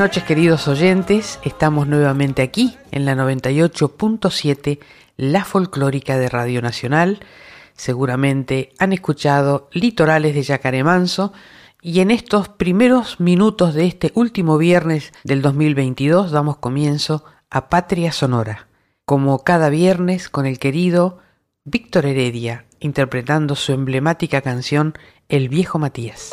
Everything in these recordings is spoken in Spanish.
Noches queridos oyentes, estamos nuevamente aquí en la 98.7, la folclórica de Radio Nacional. Seguramente han escuchado Litorales de Yacaré Manso y en estos primeros minutos de este último viernes del 2022 damos comienzo a Patria Sonora, como cada viernes con el querido Víctor Heredia interpretando su emblemática canción El viejo Matías.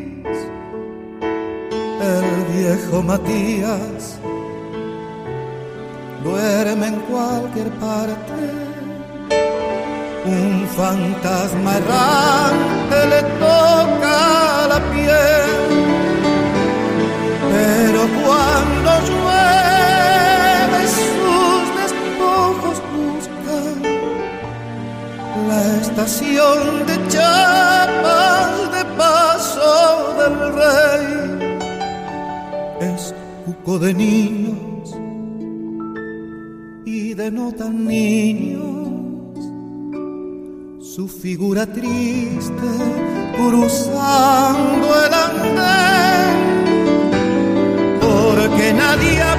el viejo Matías. Duerme en cualquier parte. Un fantasma errante le toca la piel, pero cuando llueve sus despojos buscan la estación de chapas de paso del rey cuco de niños y de no tan niños, su figura triste cruzando el andén, porque nadie ha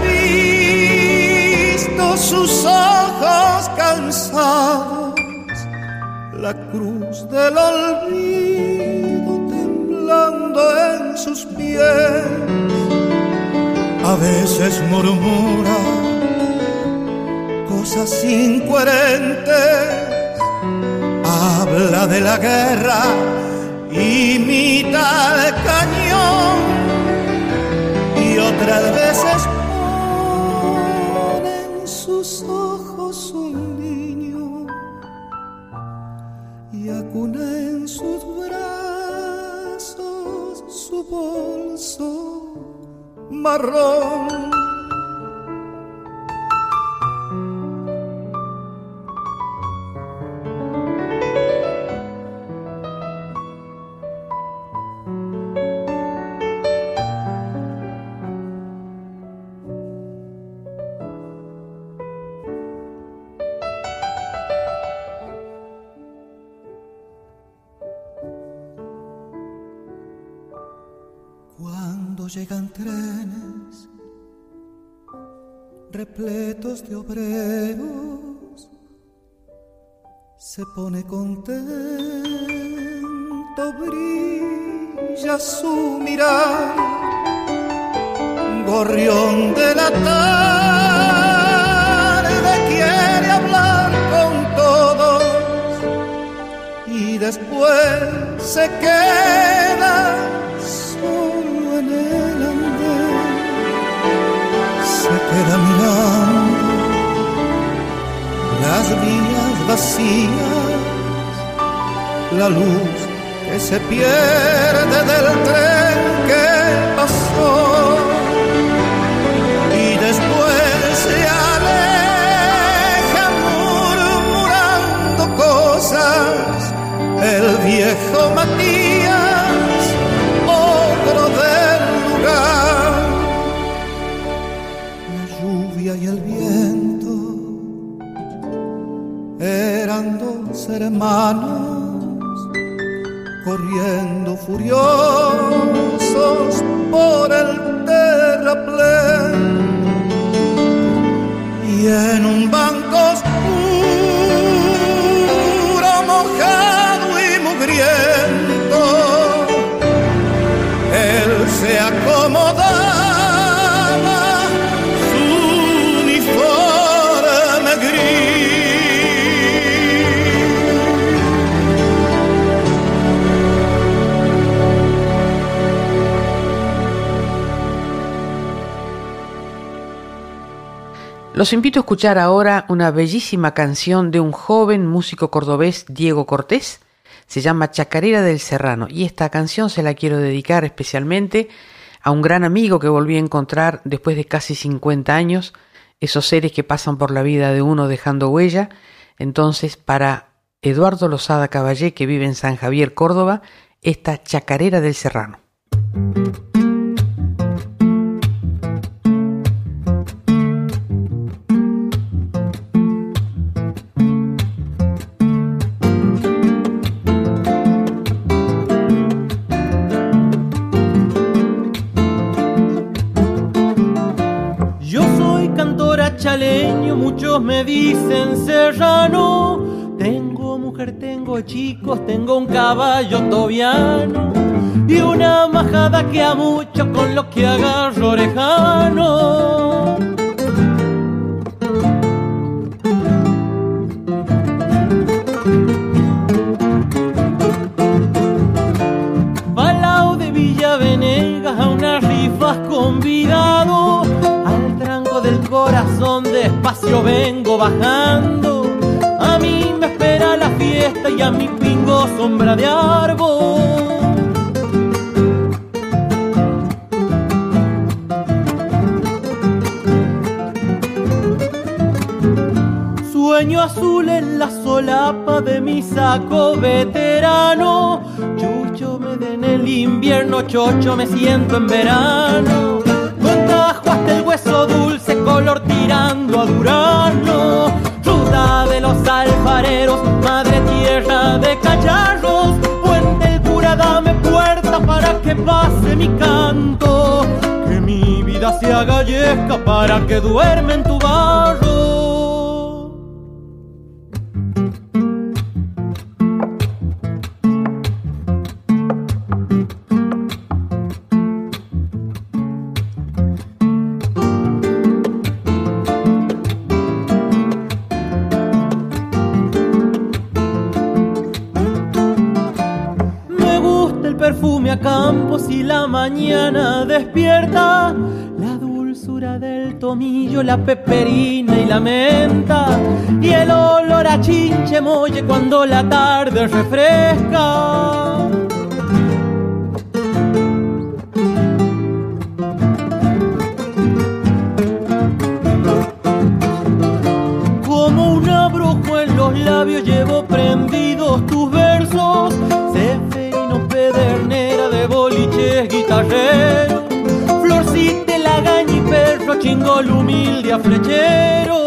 visto sus ojos cansados, la cruz del olvido temblando en sus pies a veces murmura cosas incoherentes, habla de la guerra, imita el cañón y otras veces pone en sus ojos un niño y acuna en sus brazos su bolso marrón. Llegan trenes repletos de obreros, se pone contento, brilla su mirar, gorrión de la tarde quiere hablar con todos y después se queda las vías vacías, la luz que se pierde del tren que pasó. Y después se aleja murmurando cosas el viejo hermanos corriendo furiosos por el terraplén. Y en un banco Los invito a escuchar ahora una bellísima canción de un joven músico cordobés, Diego Cortés. Se llama Chacarera del Serrano y esta canción se la quiero dedicar especialmente a un gran amigo que volví a encontrar después de casi 50 años, esos seres que pasan por la vida de uno dejando huella. Entonces, para Eduardo Lozada Caballé, que vive en San Javier, Córdoba, esta Chacarera del Serrano. Me dicen serrano. Tengo mujer, tengo chicos, tengo un caballo tobiano y una majada que a mucho con lo que agarro orejano. Balao de Villa Venegas a unas rifas convidado corazón despacio vengo bajando. A mí me espera la fiesta y a mi pingo sombra de árbol. Sueño azul en la solapa de mi saco veterano. Chucho me den el invierno, chocho me siento en verano. Con hasta el hueso dulce color tirando a Durano. Ruta de los alfareros, madre tierra de cacharros. Puente el cura, dame puerta para que pase mi canto. Que mi vida se haga para que duerme en tu barro. Y la mañana despierta la dulzura del tomillo, la peperina y la menta y el olor a chinche molle cuando la tarde refresca. Chingol humilde a flechero.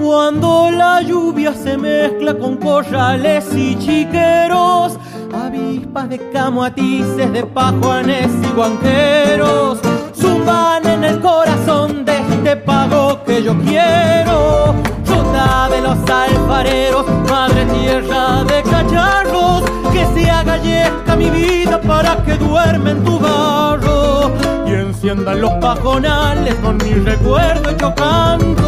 Cuando la lluvia se mezcla con corrales y chiqueros, avispas de camoatices, de pajuanes y guanqueros, zumban en el corazón de este pago que yo quiero. Los alfareros, madre tierra de cacharros, que se haga mi vida para que duerme en tu barro y enciendan los pajonales con mi recuerdo y canto.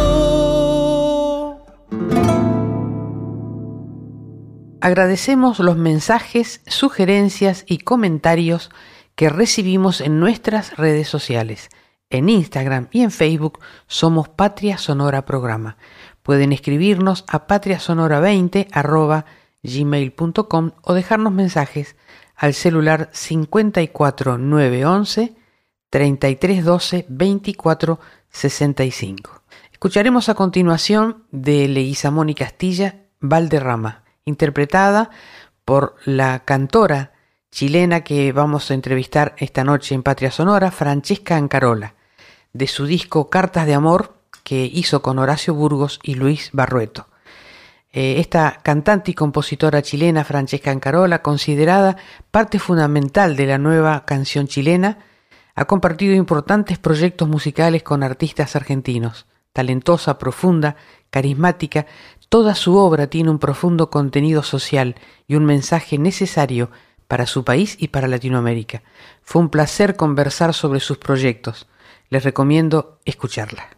Agradecemos los mensajes, sugerencias y comentarios que recibimos en nuestras redes sociales. En Instagram y en Facebook somos Patria Sonora Programa. Pueden escribirnos a patriasonora20 gmail.com o dejarnos mensajes al celular 54911 3312 24 65. Escucharemos a continuación de Leguizamón y Castilla, Valderrama, interpretada por la cantora chilena que vamos a entrevistar esta noche en Patria Sonora, Francesca Ancarola. de su disco Cartas de Amor que hizo con Horacio Burgos y Luis Barrueto. Eh, esta cantante y compositora chilena Francesca Ancarola, considerada parte fundamental de la nueva canción chilena, ha compartido importantes proyectos musicales con artistas argentinos. Talentosa, profunda, carismática, toda su obra tiene un profundo contenido social y un mensaje necesario para su país y para Latinoamérica. Fue un placer conversar sobre sus proyectos. Les recomiendo escucharla.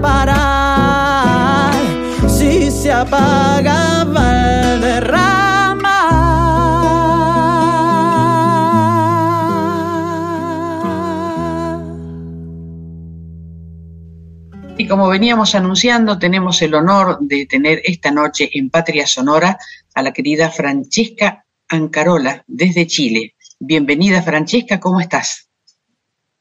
parar si se apaga Valderrama. Y como veníamos anunciando, tenemos el honor de tener esta noche en Patria Sonora a la querida Francesca Ancarola desde Chile. Bienvenida Francesca, ¿cómo estás?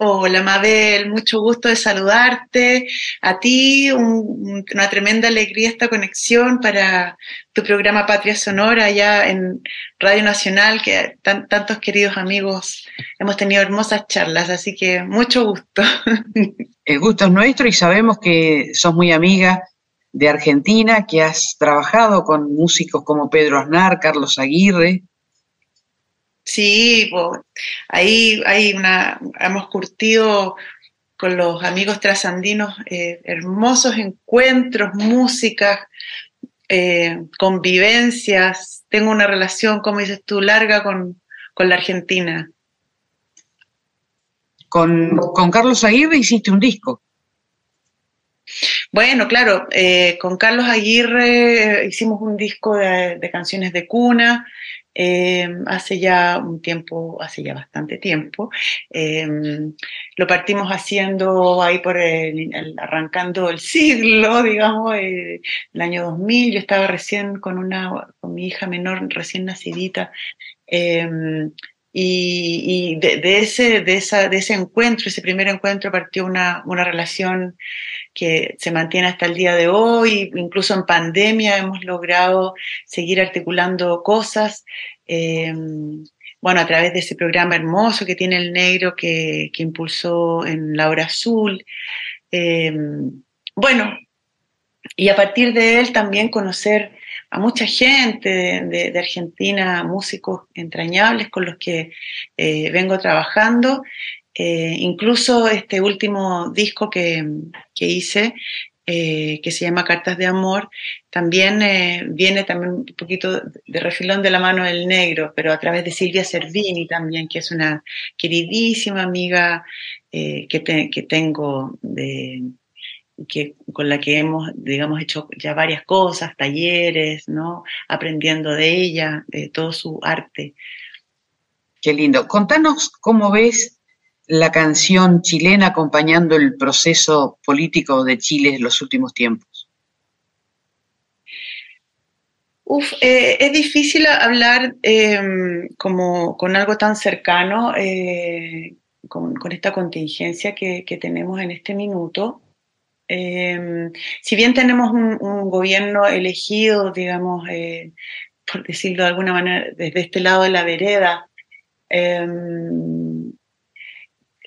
Hola Mabel, mucho gusto de saludarte. A ti un- una tremenda alegría esta conexión para tu programa Patria Sonora allá en Radio Nacional, que tan- tantos queridos amigos hemos tenido hermosas charlas, así que mucho gusto. El gusto es nuestro y sabemos que sos muy amiga de Argentina, que has trabajado con músicos como Pedro Aznar, Carlos Aguirre. Sí, po, ahí hay una, hemos curtido con los amigos trasandinos eh, hermosos encuentros, músicas, eh, convivencias. Tengo una relación, como dices tú, larga con, con la Argentina. Con, con Carlos Aguirre hiciste un disco. Bueno, claro, eh, con Carlos Aguirre hicimos un disco de, de canciones de cuna eh, hace ya un tiempo, hace ya bastante tiempo. Eh, lo partimos haciendo ahí por el, arrancando el siglo, digamos, eh, el año 2000. Yo estaba recién con una, con mi hija menor recién nacidita. Y, de ese, de, esa, de ese encuentro, ese primer encuentro, partió una, una relación que se mantiene hasta el día de hoy, incluso en pandemia hemos logrado seguir articulando cosas. eh, bueno, a través de ese programa hermoso que tiene el negro que, que impulsó en La Hora Azul. Eh, bueno, y a partir de él también conocer a mucha gente de, Argentina, músicos entrañables con los que eh, vengo trabajando. Eh, incluso este último disco que, que hice, eh, que se llama Cartas de Amor, también viene también un poquito de refilón de la mano del negro, pero a través de Silvia Servini también, que es una queridísima amiga que, que tengo de, que, con la que hemos, digamos, hecho ya varias cosas, talleres, ¿no? Aprendiendo de ella, de todo su arte. Qué lindo. Contanos cómo ves la canción chilena acompañando el proceso político de Chile en los últimos tiempos. Uf, eh, es difícil hablar eh, como con algo tan cercano, eh, con, con esta contingencia que, que tenemos en este minuto. Eh, si bien tenemos un, gobierno elegido, digamos, eh, por decirlo de alguna manera, desde este lado de la vereda, eh,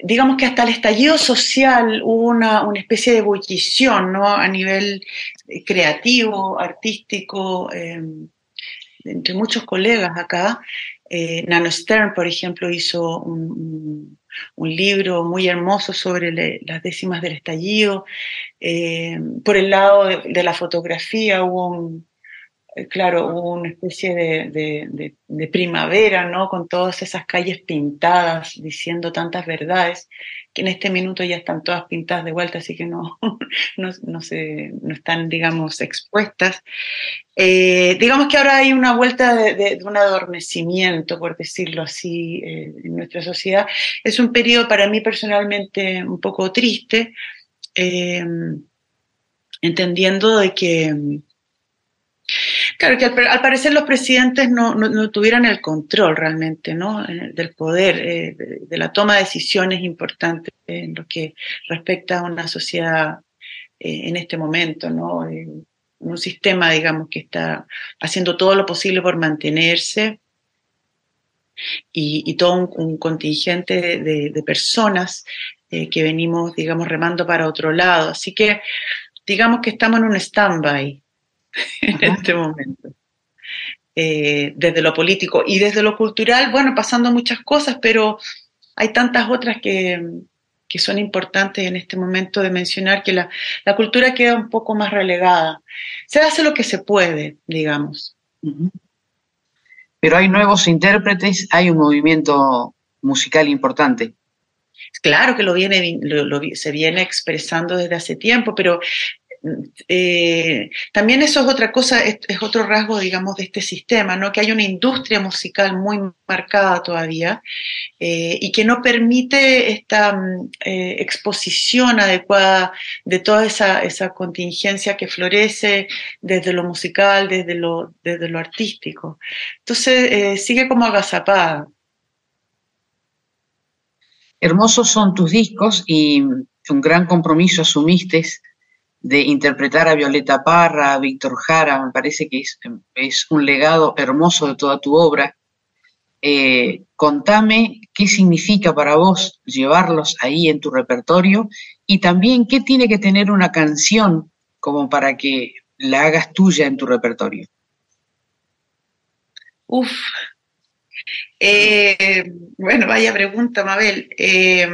digamos que hasta el estallido social hubo una, especie de ebullición, ¿no? A nivel eh, creativo, artístico, eh, entre muchos colegas acá. Eh, Nano Stern, por ejemplo, hizo un, libro muy hermoso sobre las décimas del estallido. Eh, por el lado de, la fotografía hubo eh, claro, hubo una especie de, de, primavera, ¿no? Con todas esas calles pintadas, diciendo tantas verdades, que en este minuto ya están todas pintadas de vuelta, así que no, no, no, se, no están, digamos, expuestas. Eh, digamos que ahora hay una vuelta de, un adormecimiento, por decirlo así, eh, en nuestra sociedad. Es un periodo para mí personalmente un poco triste, eh, entendiendo de que Claro, que al, parecer los presidentes no, no, tuvieran el control realmente ¿no? del poder, eh, de, la toma de decisiones importantes en lo que respecta a una sociedad eh, en este momento, ¿no? Eh, un sistema, digamos, que está haciendo todo lo posible por mantenerse y, todo un, contingente de, personas eh, que venimos, digamos, remando para otro lado. Así que, digamos que estamos en un stand-by en este momento. Eh, desde lo político y desde lo cultural, bueno, pasando muchas cosas, pero hay tantas otras que, que son importantes en este momento de mencionar que la, la, cultura queda un poco más relegada. Se hace lo que se puede, digamos. Pero hay nuevos intérpretes, hay un movimiento musical importante. Claro que lo viene, lo, lo, se viene expresando desde hace tiempo, pero eh, también eso es otra cosa, es, otro rasgo, digamos, de este sistema, ¿no? Que hay una industria musical muy marcada todavía eh, y que no permite esta mm, eh, exposición adecuada de toda esa, esa, contingencia que florece desde lo musical, desde lo, desde lo artístico. Entonces, sigue como agazapada. Hermosos son tus discos y un gran compromiso asumiste de interpretar a Violeta Parra, a Víctor Jara, me parece que es, un legado hermoso de toda tu obra. Eh, contame qué significa para vos llevarlos ahí en tu repertorio y también qué tiene que tener una canción como para que la hagas tuya en tu repertorio. Uf, eh, bueno, vaya pregunta, Mabel. Eh,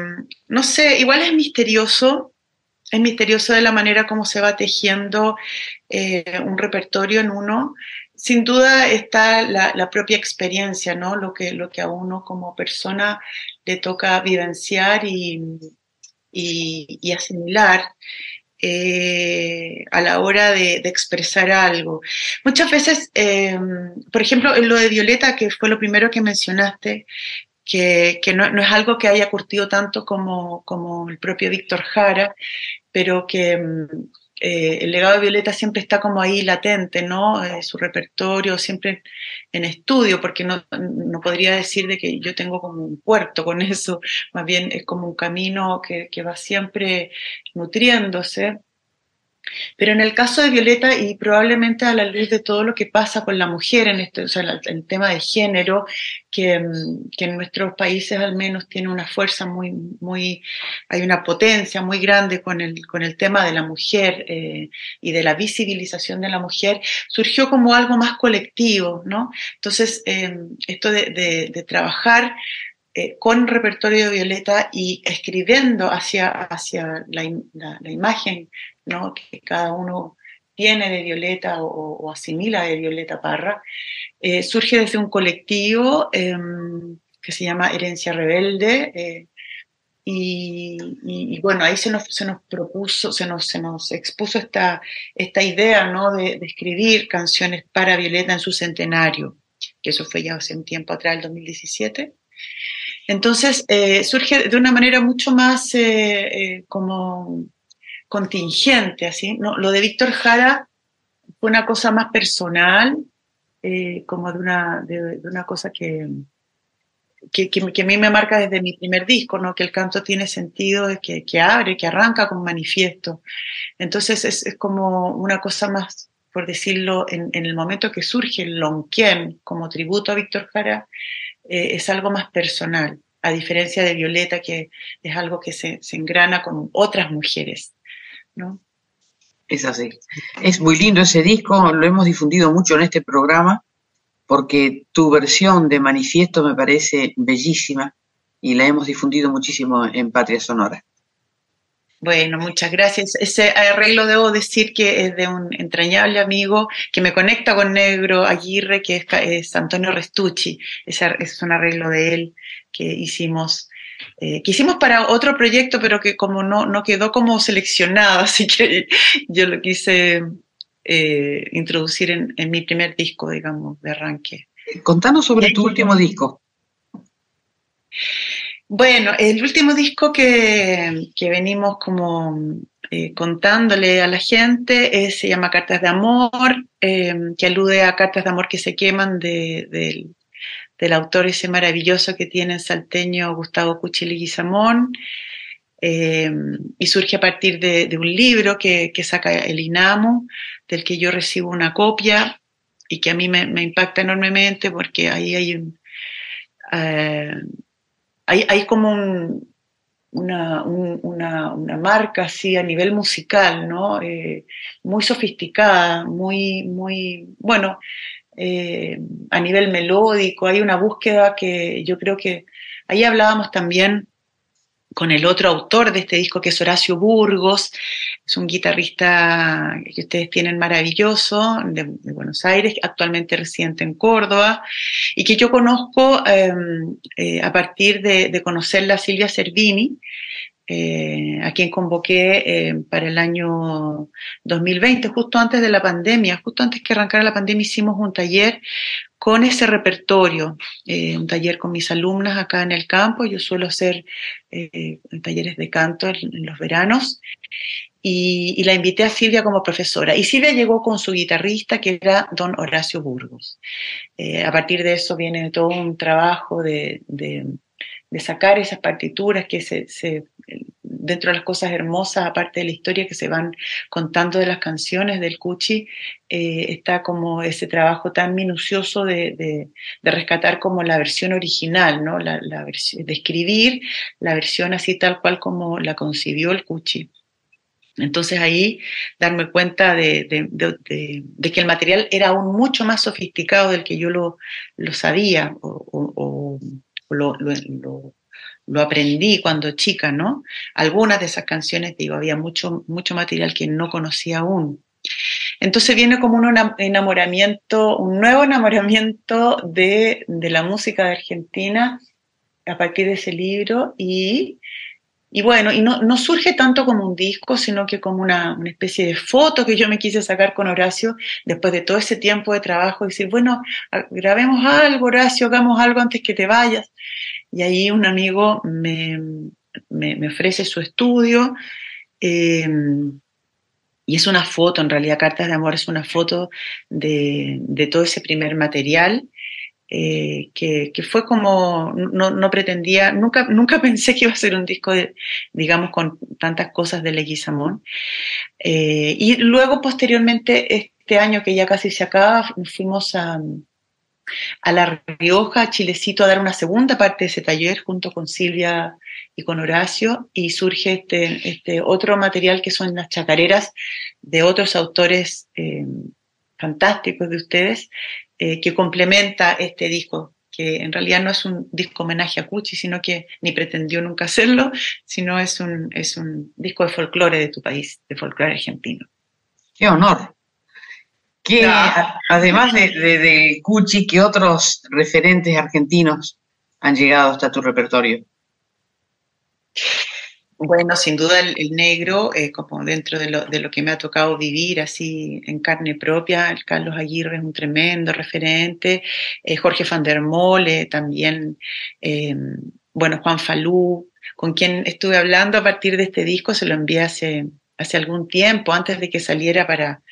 no sé, igual es misterioso es misterioso de la manera como se va tejiendo eh, un repertorio en uno. Sin duda está la, propia experiencia, ¿no? Lo que, lo que a uno como persona le toca vivenciar y, y, asimilar. Eh, a la hora de, expresar algo. Muchas veces, eh, por ejemplo, en lo de Violeta, que fue lo primero que mencionaste, que, no, es algo que haya curtido tanto como, como el propio Víctor Jara, pero que mm, eh, el legado de Violeta siempre está como ahí latente, ¿no? Eh, su repertorio siempre en estudio, porque no, no, podría decir de que yo tengo como un puerto con eso, más bien es como un camino que, que va siempre nutriéndose. Pero en el caso de Violeta, y probablemente a la luz de todo lo que pasa con la mujer en este, o sea, el, tema de género, que, mm, que, en nuestros países al menos tiene una fuerza muy, muy, hay una potencia muy grande con el, con el tema de la mujer eh, y de la visibilización de la mujer, surgió como algo más colectivo, ¿no? Entonces, eh, esto de, de, de trabajar eh, con repertorio de Violeta y escribiendo hacia, hacia la, la, imagen ¿no? que cada uno tiene de Violeta o, asimila de Violeta Parra, eh, surge desde un colectivo em, que se llama Herencia Rebelde. Eh, y, bueno, ahí se nos, se nos propuso, se nos, se nos expuso esta, esta idea ¿no? de, de escribir canciones para Violeta en su centenario, que eso fue ya hace un tiempo atrás, el 2017. Entonces, eh, surge de una manera mucho más como contingente, así, ¿no? Lo de Víctor Jara fue una cosa más personal, como de una, de, una cosa que, que, que, a mí me marca desde mi primer disco, ¿no? Que el canto tiene sentido, que, que abre, que arranca con manifiesto. Entonces es, es como una cosa más, por decirlo, en, en, el momento que surge el Lonquien como tributo a Víctor Jara, eh, es algo más personal, a diferencia de Violeta, que es algo que se, se engrana con otras mujeres, ¿no? Es así. Es muy lindo ese disco, lo hemos difundido mucho en este programa, porque tu versión de Manifiesto me parece bellísima y la hemos difundido muchísimo en Patria Sonora. Bueno, muchas gracias. Ese arreglo debo decir que es de un entrañable amigo que me conecta con Negro Aguirre, que es, Antonio Restucci. Ese es un arreglo de él que hicimos, eh, que hicimos para otro proyecto, pero que como no, no quedó como seleccionado, así que yo lo quise eh, introducir en, en, mi primer disco, digamos, de arranque. Contanos sobre tu último disco. Bueno, el último disco que, venimos como eh, contándole a la gente eh, se llama Cartas de Amor, eh, que alude a cartas de amor que se queman del autor ese maravilloso que tiene el salteño Gustavo Cuchilli Guizamón, y surge a partir de, un libro que, saca el INAMU, del que yo recibo una copia y que a mí me, impacta enormemente porque ahí hay un hay, como una, una, marca así a nivel musical, ¿no? Eh, muy sofisticada, muy, muy, bueno, eh, a nivel melódico, hay una búsqueda que yo creo que ahí hablábamos también con el otro autor de este disco, que es Horacio Burgos, es un guitarrista que ustedes tienen maravilloso, de, Buenos Aires, actualmente residente en Córdoba, y que yo conozco em, eh, a partir de, conocerla Silvia Servini, eh, a quien convoqué eh, para el año 2020, justo antes de la pandemia, justo antes que arrancara la pandemia, hicimos un taller con ese repertorio, un taller con mis alumnas acá en el campo. Yo suelo hacer talleres de canto en, los veranos y, la invité a Silvia como profesora. Y Silvia llegó con su guitarrista, que era don Horacio Burgos. a partir de eso viene todo un trabajo de de sacar esas partituras que se, dentro de las cosas hermosas, aparte de la historia que se van contando de las canciones del Cuchi, eh, está como ese trabajo tan minucioso de, rescatar como la versión original, ¿no? La, versión, de escribir la versión así tal cual como la concibió el Cuchi. Entonces ahí darme cuenta de, que el material era aún mucho más sofisticado del que yo lo, sabía o lo, lo, aprendí cuando chica, ¿no? Algunas de esas canciones, digo, había mucho, mucho material que no conocía aún. Entonces viene como un enamoramiento, un nuevo enamoramiento de, de la música de Argentina a partir de ese libro y y bueno, y no, no, surge tanto como un disco, sino que como una, una, especie de foto que yo me quise sacar con Horacio después de todo ese tiempo de trabajo, decir, bueno, grabemos algo, Horacio, hagamos algo antes que te vayas. Y ahí un amigo me, me, ofrece su estudio, em, y es una foto, en realidad Cartas de Amor es una foto de, de todo ese primer material eh, que, fue como, no, pretendía, nunca, nunca pensé que iba a ser un disco, digamos, con tantas cosas de Leguizamón. Eh, y luego, posteriormente, este año que ya casi se acaba, fuimos a, a La Rioja, Chilecito, a dar una segunda parte de ese taller junto con Silvia y con Horacio, y surge este, este otro material que son las chacareras de otros autores eh, fantásticos de ustedes, eh, que complementa este disco, que en realidad no es un disco homenaje a Cuchi, sino que ni pretendió nunca hacerlo, sino es un, es un disco de folclore de tu país, de folclore argentino. Qué honor. Además de, de, Cuchi, ¿qué otros referentes argentinos han llegado hasta tu repertorio? Bueno, sin duda el, negro, eh, como dentro de lo, de lo, que me ha tocado vivir así en carne propia, el Carlos Aguirre es un tremendo referente, eh, Jorge van der Mole también, eh, bueno, Juan Falú, con quien estuve hablando a partir de este disco, se lo envié hace, hace algún tiempo, antes de que saliera para,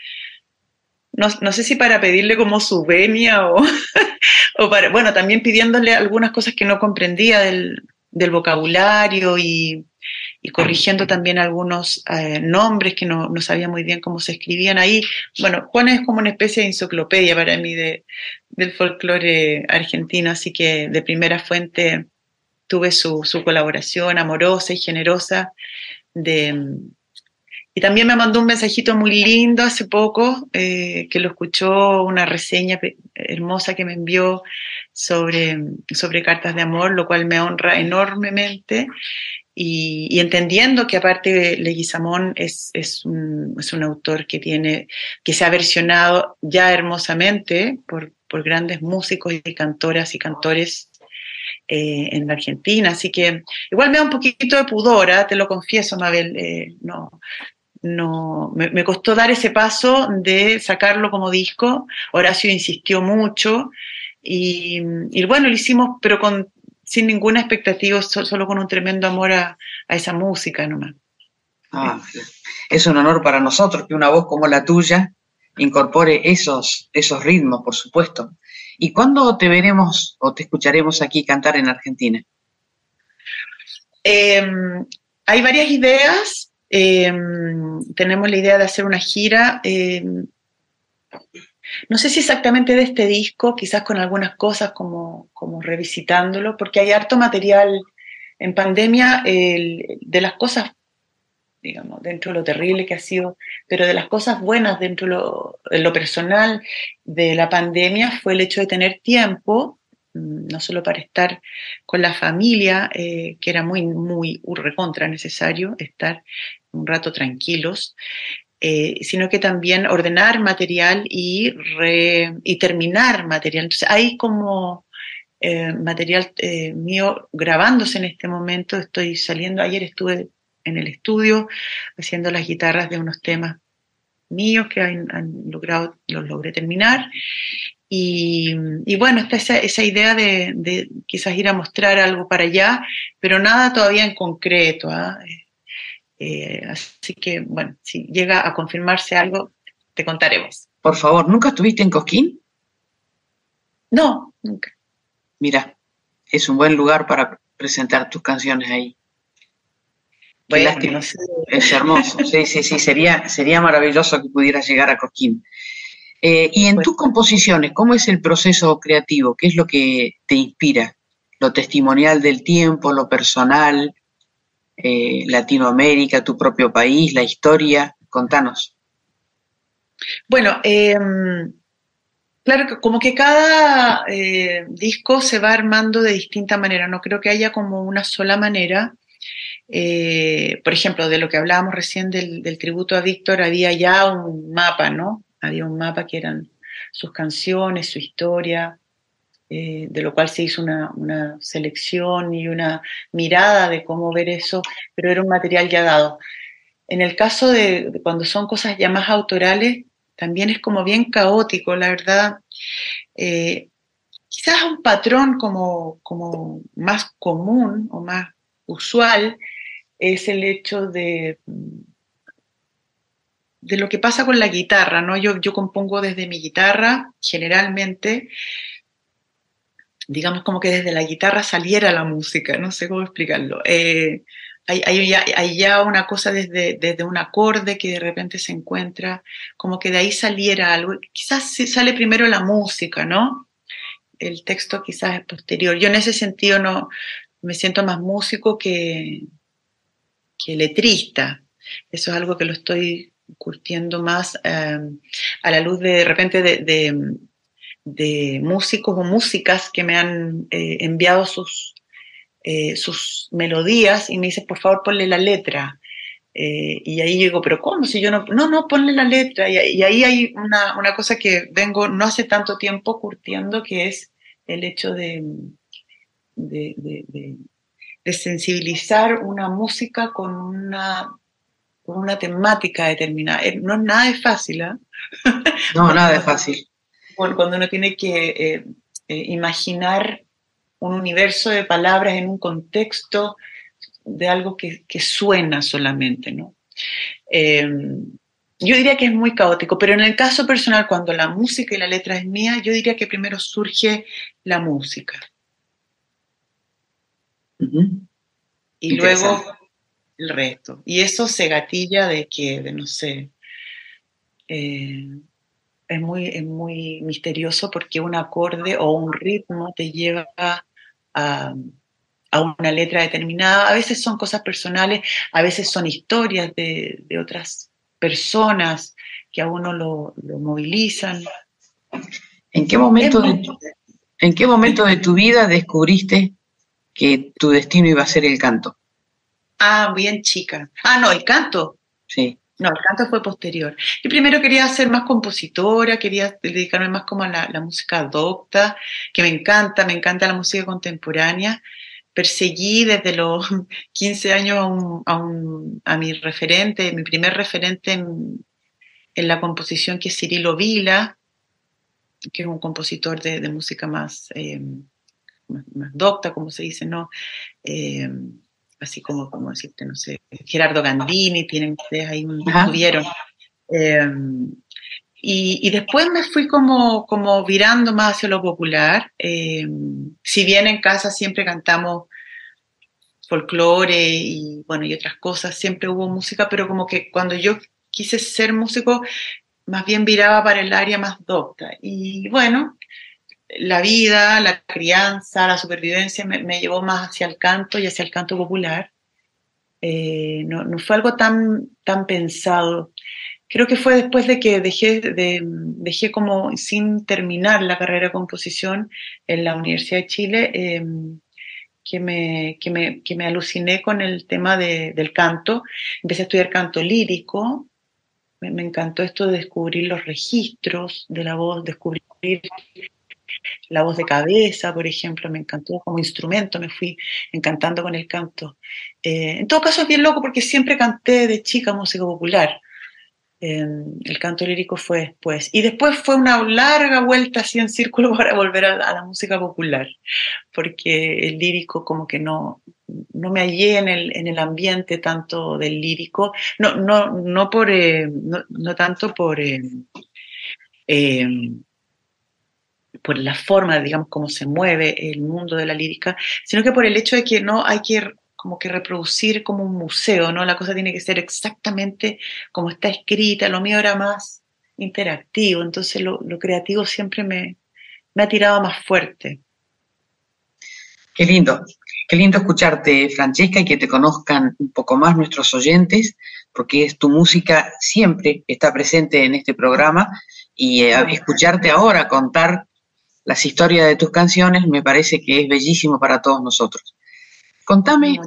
no, no sé si para pedirle como su venia o, para, bueno, también pidiéndole algunas cosas que no comprendía del, vocabulario y y corrigiendo también algunos eh, nombres que no, no, sabía muy bien cómo se escribían ahí. Bueno, Juan es como una especie de enciclopedia para mí de, del folclore argentino, así que de primera fuente tuve su, su colaboración amorosa y generosa de, y también me mandó un mensajito muy lindo hace poco, eh, que lo escuchó una reseña hermosa que me envió sobre, sobre cartas de amor, lo cual me honra enormemente. Y, entendiendo que aparte Leguizamón es, es, un, es un autor que tiene, que se ha versionado ya hermosamente por, por grandes músicos y cantoras y cantores eh, en la Argentina. Así que igual me da un poquito de pudor, ¿ah? te lo confieso, Mabel. Eh, no, no, me, me, costó dar ese paso de sacarlo como disco. Horacio insistió mucho y, y bueno, lo hicimos, pero con sin ninguna expectativa, solo con un tremendo amor a, esa música nomás. Ah, es un honor para nosotros que una voz como la tuya incorpore esos, esos ritmos, por supuesto. ¿Y cuándo te veremos o te escucharemos aquí cantar en Argentina? Em, hay varias ideas. Em, tenemos la idea de hacer una gira. Em, no sé si exactamente de este disco, quizás con algunas cosas como, como revisitándolo, porque hay harto material en pandemia de las cosas, digamos, dentro de lo terrible que ha sido, pero de las cosas buenas dentro de lo, personal de la pandemia fue el hecho de tener tiempo, no solo para estar con la familia, eh, que era muy, muy recontra necesario estar un rato tranquilos, eh, sino que también ordenar material y, y terminar material. Entonces hay como eh, material mío grabándose en este momento, estoy saliendo, ayer estuve en el estudio haciendo las guitarras de unos temas míos que han, logrado, los logré terminar. Y, bueno, está esa, esa idea de, quizás ir a mostrar algo para allá, pero nada todavía en concreto. ¿ah? Eh, así que, bueno, si llega a confirmarse algo, te contaremos. Por favor, ¿nunca estuviste en Cosquín? No, nunca. Mira, es un buen lugar para presentar tus canciones ahí. Es hermoso, sí, sí, sí, sería, sería maravilloso que pudieras llegar a Cosquín. Eh, y en pues tus composiciones, ¿cómo es el proceso creativo? ¿Qué es lo que te inspira? ¿Lo testimonial del tiempo, lo personal, eh, Latinoamérica, tu propio país, la historia? Contanos. Bueno, em, claro, como que cada eh, disco se va armando de distinta manera, no creo que haya como una sola manera. Eh, por ejemplo, de lo que hablábamos recién del, tributo a Víctor, había ya un mapa, ¿no? Había un mapa que eran sus canciones, su historia, eh, de lo cual se hizo una, selección y una mirada de cómo ver eso, pero era un material ya dado. En el caso de, cuando son cosas ya más autorales, también es como bien caótico, la verdad. Eh, quizás un patrón como, como más común o más usual es el hecho de, de lo que pasa con la guitarra, ¿no? Yo, yo compongo desde mi guitarra, generalmente, digamos como que desde la guitarra saliera la música, no sé cómo explicarlo. Eh, hay, hay, ya, una cosa desde, desde un acorde que de repente se encuentra, como que de ahí saliera algo. Quizás sale primero la música, ¿no? El texto quizás es posterior. Yo en ese sentido no me siento más músico que, que letrista. Eso es algo que lo estoy curtiendo más eh, a la luz de, de repente de, de, músicos o músicas que me han eh, enviado sus, eh, sus melodías y me dice, por favor, ponle la letra. y ahí yo digo, pero ¿cómo? Si yo no, no, no, ponle la letra. Y, y ahí hay una, una, cosa que vengo no hace tanto tiempo curtiendo, que es el hecho de, de sensibilizar una música con una, con una temática determinada. Eh, no es nada de fácil, ¿eh? No, nada de fácil. Cuando uno tiene que eh, eh, imaginar un universo de palabras en un contexto de algo que, que suena solamente, ¿no? yo diría que es muy caótico, pero en el caso personal, cuando la música y la letra es mía, yo diría que primero surge la música. Y luego el resto. Y eso se gatilla de que, de no sé, eh, es, muy, es muy misterioso porque un acorde o un ritmo te lleva a, a, una letra determinada. A veces son cosas personales, a veces son historias de, de otras personas que a uno lo, lo movilizan. ¿En qué momento de ¿En qué momento de tu vida descubriste que tu destino iba a ser el canto. Ah, bien chica. Ah, no, el canto. Sí. No, el canto fue posterior. Yo primero quería ser más compositora, quería dedicarme más como a la, música docta, que me encanta, me encanta la música contemporánea. Perseguí desde los 15 años a, un, a, mi referente, mi primer referente en, la composición, que es Cirilo Vila, que es un compositor de, música más... Eh, más, docta, como se dice, ¿no? Eh, así como, como decirte, no sé, Gerardo Gandini, tienen ustedes ahí, tuvieron. Eh, y, después me fui como, como virando más hacia lo popular. Eh, si bien en casa siempre cantamos folclore y bueno, y otras cosas, siempre hubo música, pero como que cuando yo quise ser músico, más bien viraba para el área más docta. Y bueno, la vida, la crianza, la supervivencia me, llevó más hacia el canto y hacia el canto popular. Eh, no, fue algo tan, tan pensado. Creo que fue después de que dejé, de, dejé como sin terminar la carrera de composición en la Universidad de Chile, em, que, me, que, me, que, me, aluciné con el tema del canto. Empecé a estudiar canto lírico. Me, me encantó esto de descubrir los registros de la voz, descubrir La voz de cabeza, por ejemplo, me encantó como instrumento, me fui encantando con el canto. Eh, en todo caso es bien loco porque siempre canté de chica música popular. el canto lírico fue después. Y después fue una larga vuelta así en círculo para volver a, la música popular, porque el lírico como que no, no me hallé en el, en el ambiente tanto del lírico, no, no, no, por, eh, no, tanto por... Eh, por la forma, digamos, cómo se mueve el mundo de la lírica, sino que por el hecho de que no hay que como que reproducir como un museo, ¿no? La cosa tiene que ser exactamente como está escrita, lo mío era más interactivo, entonces lo, creativo siempre me, me ha tirado más fuerte. Qué lindo, qué lindo escucharte, Francesca, y que te conozcan un poco más nuestros oyentes, porque es tu música siempre está presente en este programa y eh, escucharte ahora contar las historias de tus canciones me parece que es bellísimo para todos nosotros. Contame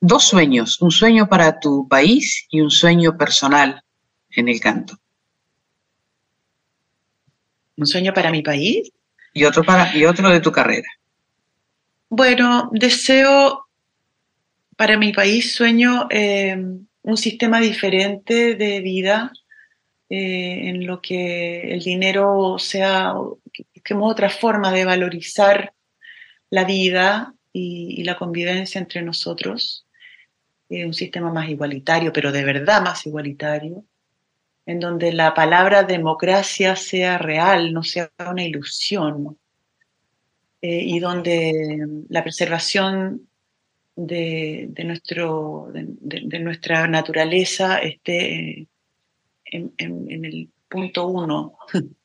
dos sueños, un sueño para tu país y un sueño personal en el canto. ¿Un sueño para mi país? Y otro, para, y otro de tu carrera. Bueno, deseo para mi país, sueño eh, un sistema diferente de vida eh, en lo que el dinero sea, que otra forma de valorizar la vida y, la convivencia entre nosotros, un sistema más igualitario, pero de verdad más igualitario, en donde la palabra democracia sea real, no sea una ilusión, eh, y donde la preservación de, nuestro, de, nuestra naturaleza esté en el punto uno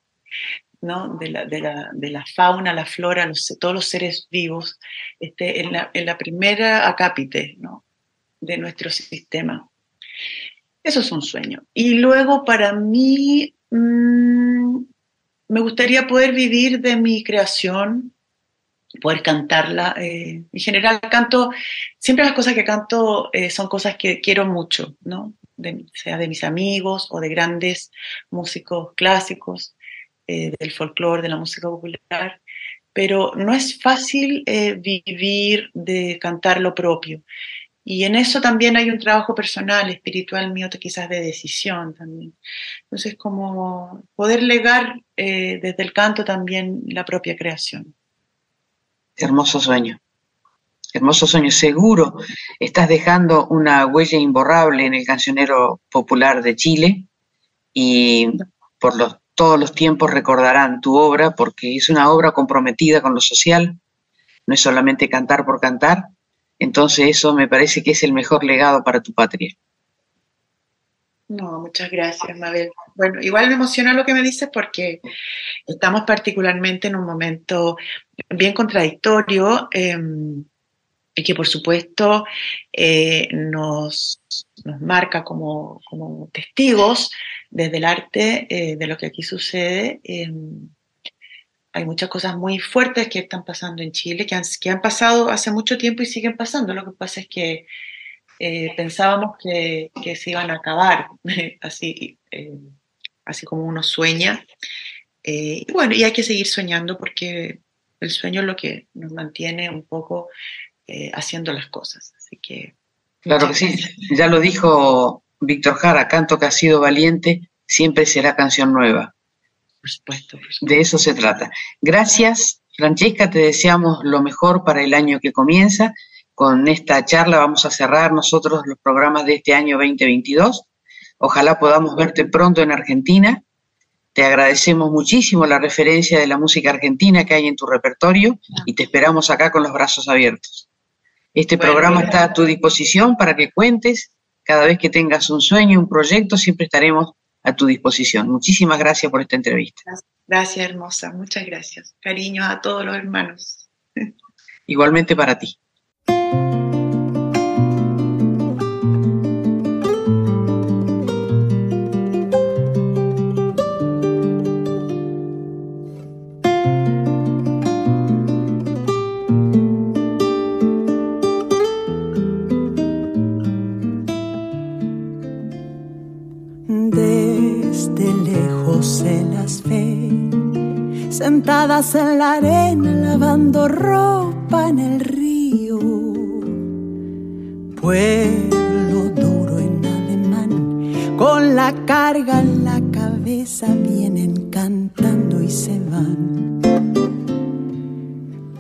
de, la, de, la, de, la, fauna, la flora, todos los seres vivos, este, en, la, en la primera acápite ¿no? de nuestro sistema. Eso es un sueño. Y luego para mí mm, me gustaría poder vivir de mi creación, poder cantarla. Eh, en general canto, siempre las cosas que canto eh, son cosas que quiero mucho, ¿no? sea de mis amigos o de grandes músicos clásicos. Eh, del folclore, de la música popular, pero no es fácil eh, vivir de cantar lo propio. Y en eso también hay un trabajo personal, espiritual mío, quizás de decisión también. Entonces, como poder legar eh, desde el canto también la propia creación. Hermoso sueño. Hermoso sueño. Seguro estás dejando una huella imborrable en el cancionero popular de Chile y por los todos los tiempos recordarán tu obra porque es una obra comprometida con lo social, no es solamente cantar por cantar, entonces eso me parece que es el mejor legado para tu patria. No, muchas gracias, Mabel. Bueno, igual me emociona lo que me dices porque estamos particularmente en un momento bien contradictorio em, y que por supuesto eh, nos, nos, marca como, como testigos desde el arte eh, de lo que aquí sucede. Em, hay muchas cosas muy fuertes que están pasando en Chile, que han, que han pasado hace mucho tiempo y siguen pasando. Lo que pasa es que eh, pensábamos que, que, se iban a acabar, así, eh, así como uno sueña. y bueno, y hay que seguir soñando porque el sueño es lo que nos mantiene un poco haciendo las cosas. Así que. Claro que sí, ya lo dijo Víctor Jara, canto que ha sido valiente, siempre será canción nueva. Por supuesto, De eso se trata. Gracias, Francesca, te deseamos lo mejor para el año que comienza. Con esta charla vamos a cerrar nosotros los programas de este año 2022. Ojalá podamos verte pronto en Argentina. Te agradecemos muchísimo la referencia de la música argentina que hay en tu repertorio y te esperamos acá con los brazos abiertos. Este programa está a tu disposición para que cuentes cada vez que tengas un sueño, un proyecto, siempre estaremos a tu disposición. Muchísimas gracias por esta entrevista. Gracias, hermosa. Muchas gracias. Cariño a todos los hermanos. Igualmente para ti. Sentadas en la arena lavando ropa en el río. Pueblo duro en alemán, con la carga en la cabeza vienen cantando y se van.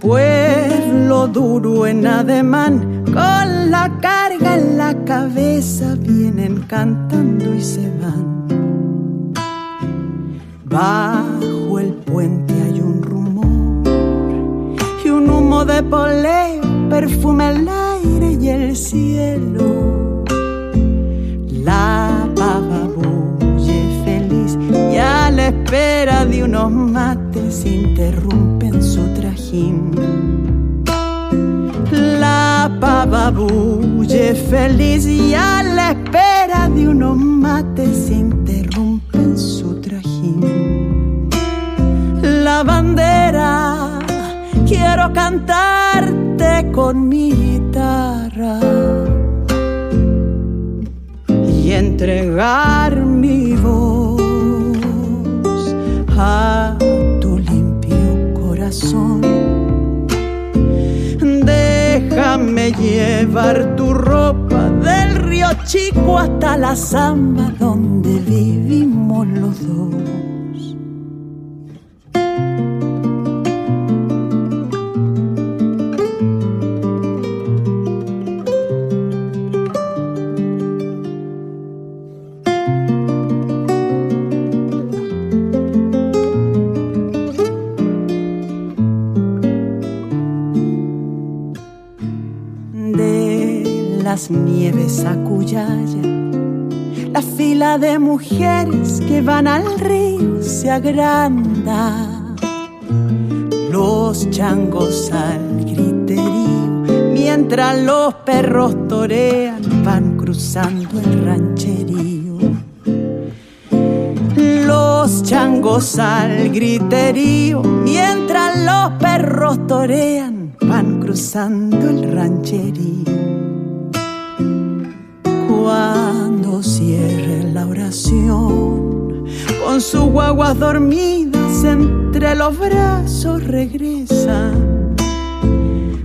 Pueblo duro en ademán, con la carga en la cabeza vienen cantando y se van. Bajo el puente hay un rumor y un humo de poleo perfuma el aire y el cielo. La pava bulle feliz y a la espera de unos mates interrumpen su trajín. La pava bulle feliz y a la espera de unos mates interrumpen su. La bandera, quiero cantarte con mi guitarra y entregar mi voz a tu limpio corazón. Déjame llevar tu ropa del río Chico hasta la zamba donde vivimos los dos. Las nieves a la fila de mujeres que van al río se agranda. Los changos al griterío, mientras los perros torean, van cruzando el rancherío. Los changos al griterío, mientras los perros torean, van cruzando el rancherío. Cierre la oración, con sus guaguas dormidas entre los brazos regresan.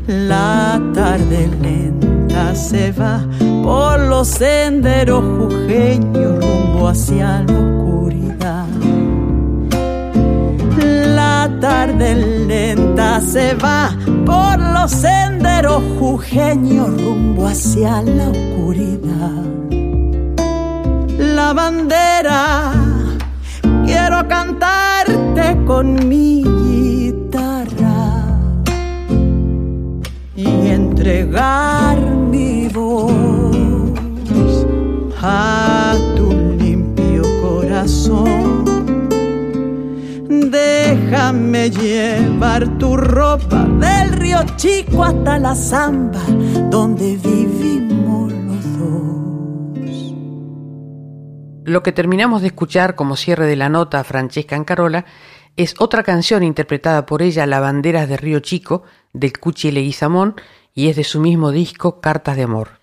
La tarde lenta se va por los senderos jujeños rumbo hacia la oscuridad. La tarde lenta se va por los senderos jujeños rumbo hacia la oscuridad. Bandera, quiero cantarte con mi guitarra y entregar mi voz a tu limpio corazón. Déjame llevar tu ropa del río Chico hasta la zamba donde vivimos Lo que terminamos de escuchar como cierre de la nota a Francesca Ancarola es otra canción interpretada por ella, La Banderas de Río Chico, del Cuchi Leguizamón, y es de su mismo disco Cartas de Amor.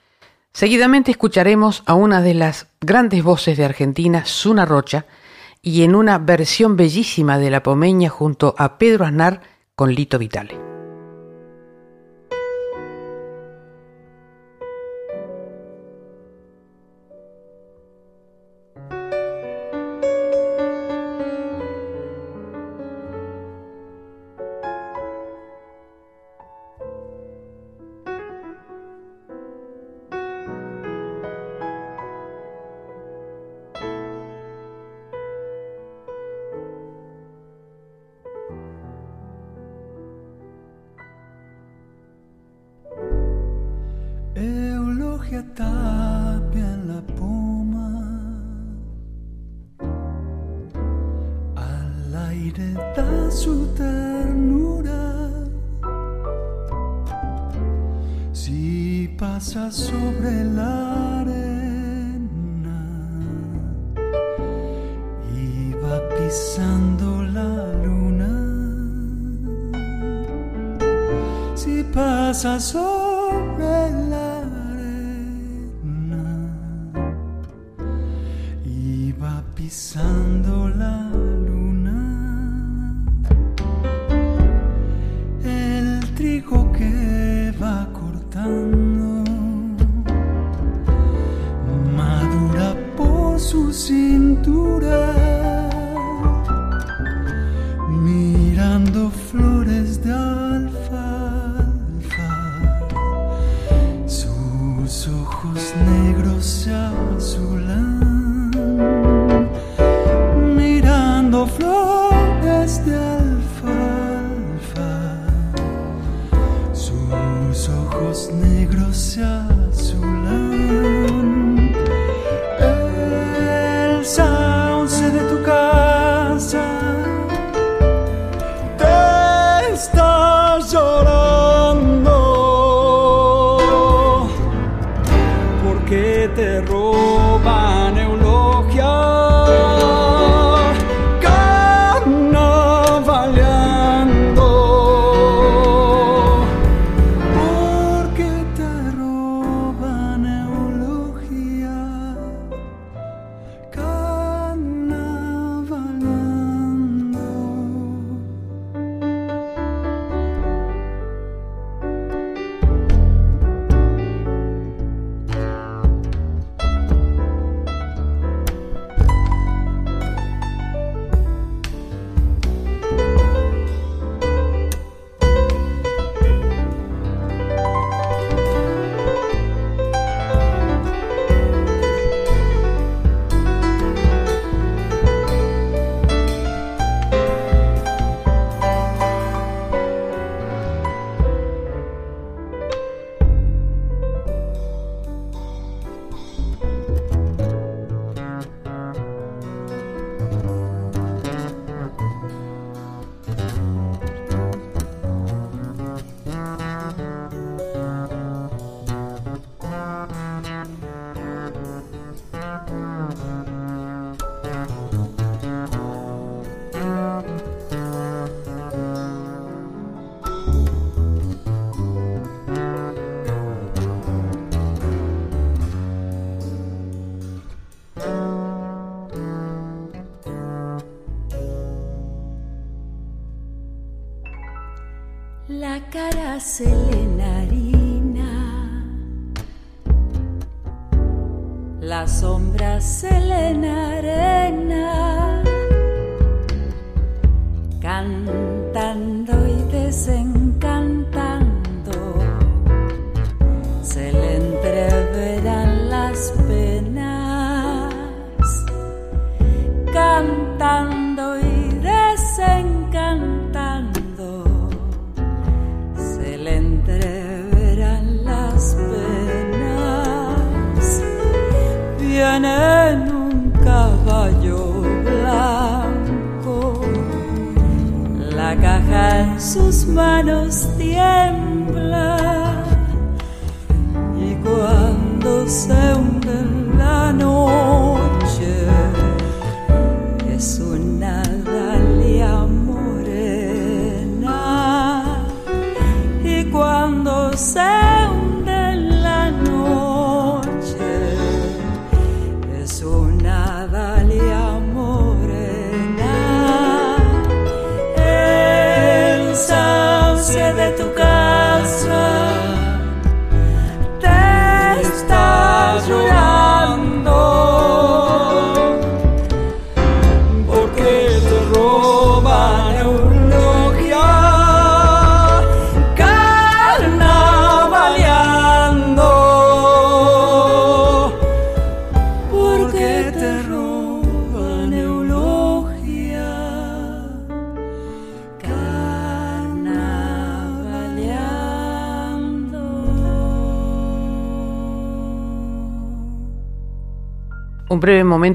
Seguidamente escucharemos a una de las grandes voces de Argentina, Suna Rocha, y en una versión bellísima de La Pomeña junto a Pedro Aznar con Lito Vitale. 碎了。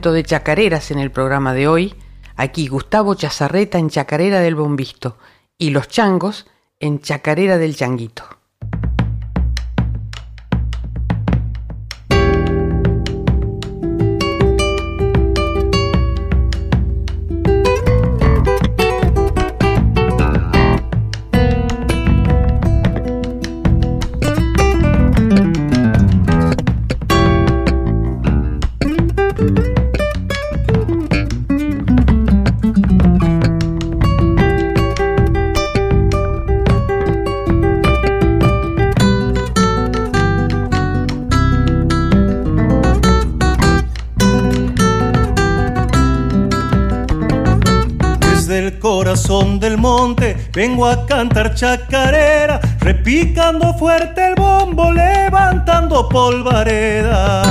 de chacareras en el programa de hoy. Aquí Gustavo Chazarreta en Chacarera del Bombisto y los changos en Chacarera del Changuito. Vengo a cantar chacarera, repicando fuerte el bombo, levantando polvareda.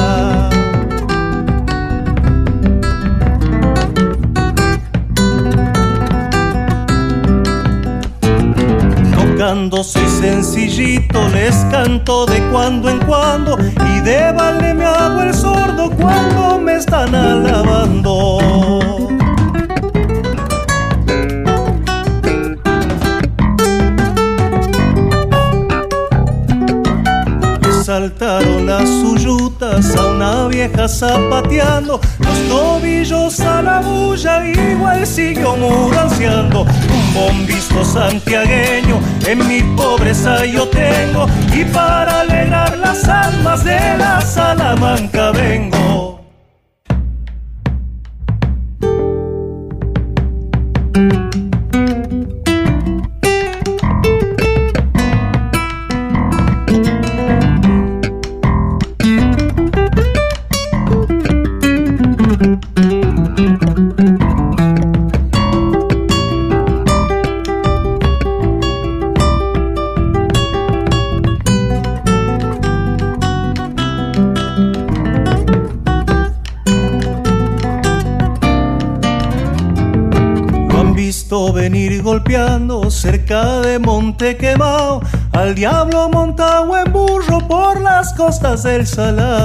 Tocando soy sencillito, les canto de cuando en cuando y de vale me hago el sordo cuando me están alabando. Saltaron las suyutas a una vieja zapateando, los tobillos a la bulla, igual siguió muranceando. Un bombisto santiagueño en mi pobreza yo tengo, y para alegrar las almas de la Salamanca vengo. Las costas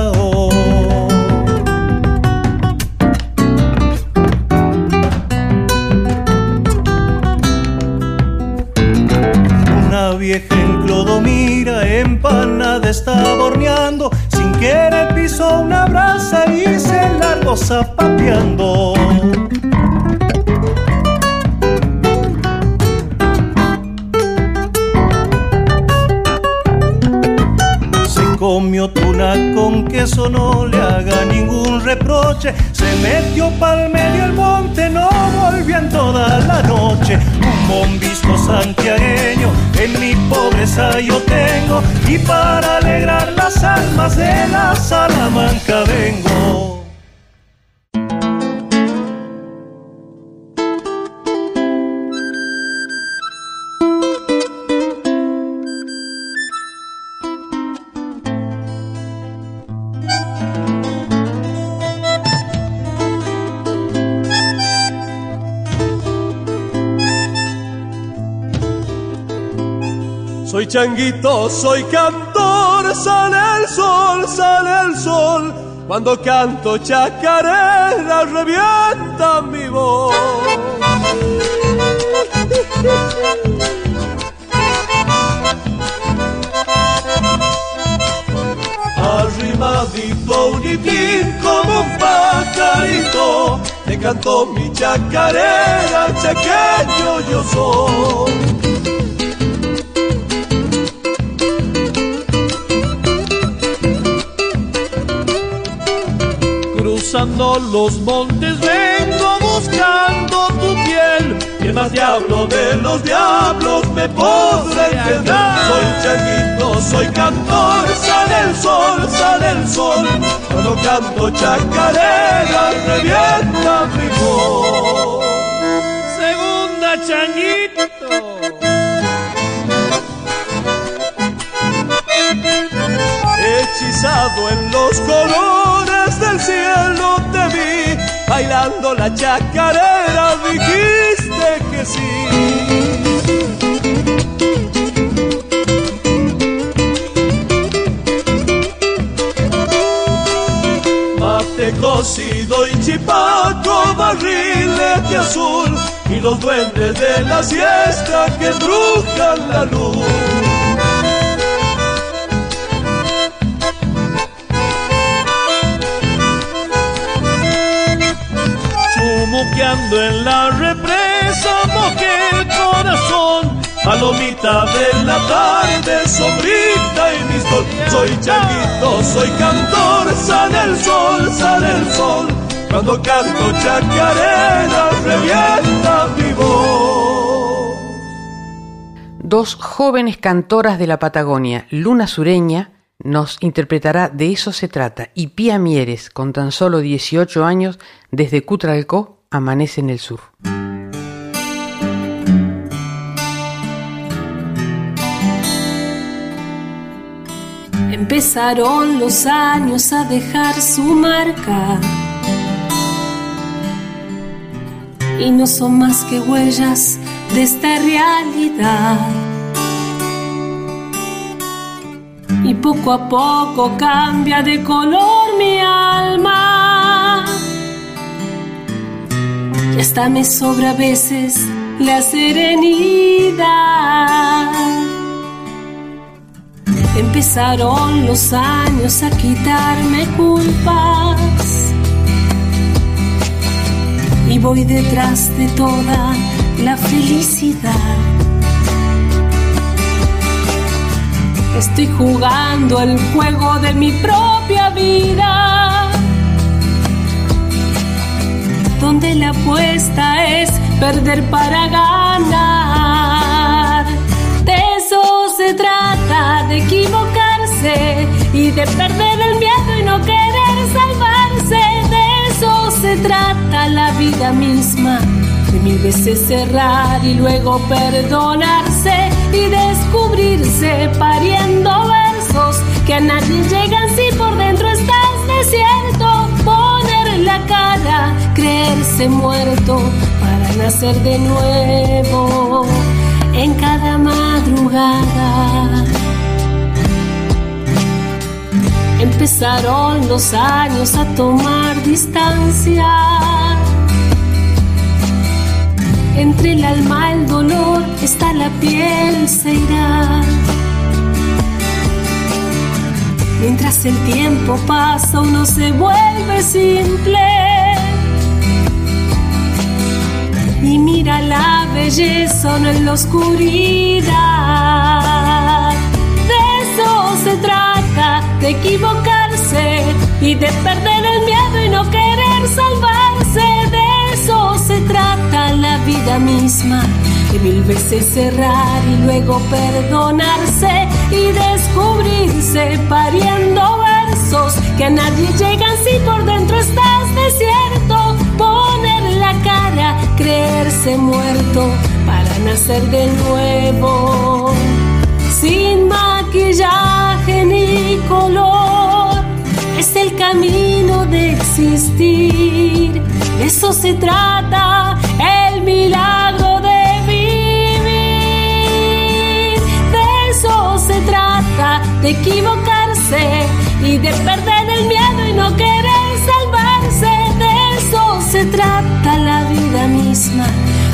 Soy changuito, soy cantor, sale el sol, sale el sol. Cuando canto chacarera revienta mi voz. Arrimadito unitín como un pajarito, te canto mi chacarera, chaqueño yo soy. Cruzando los montes vengo buscando tu piel. Y el más diablo de los diablos me podrá entender. Soy changuito, soy cantor, sale el sol, sale el sol. Cuando canto chacarera, revienta mi voz. Segunda changuito. Hechizado en los colores del cielo te vi, bailando la chacarera dijiste que sí. Cocido y chipaco, barriles de azul y los duendes de la siesta que brujan la luz. Moqueando en la represa, moque el corazón. Palomita de la tarde, sombrita y mi sol. Soy changuito, soy cantor, sale el sol, sale el sol. Cuando canto chacarera, revienta mi voz. Dos jóvenes cantoras de la Patagonia, Luna Sureña, nos interpretará De eso se trata y Pía Mieres, con tan solo 18 años, desde Cutralcó, amanece en el sur. Empezaron los años a dejar su marca y no son más que huellas de esta realidad. Y poco a poco cambia de color mi alma Y hasta me sobra a veces la serenidad. Empezaron los años a quitarme culpas. Y voy detrás de toda la felicidad. Estoy jugando el juego de mi propia vida. Donde la apuesta es perder para ganar. De eso se trata, de equivocarse y de perder el miedo y no querer salvarse. De eso se trata la vida misma mil veces cerrar y luego perdonarse y descubrirse pariendo versos que a nadie llegan si por dentro estás desierto. La cara, creerse muerto para nacer de nuevo en cada madrugada. Empezaron los años a tomar distancia entre el alma el dolor está la piel se irá. Mientras el tiempo pasa uno se vuelve simple y mira la belleza en la oscuridad. De eso se trata, de equivocarse y de perder el miedo y no querer salvarse. De eso se trata la vida misma, de mil veces cerrar y luego perdonarse y descubrirse pariendo versos que a nadie llegan si por dentro estás desierto. Poner la cara, creerse muerto para nacer de nuevo, sin maquillaje ni color. Es el camino de existir eso se trata el milagro se trata, de equivocarse y de perder el miedo y no querer salvarse. De eso se trata la vida misma.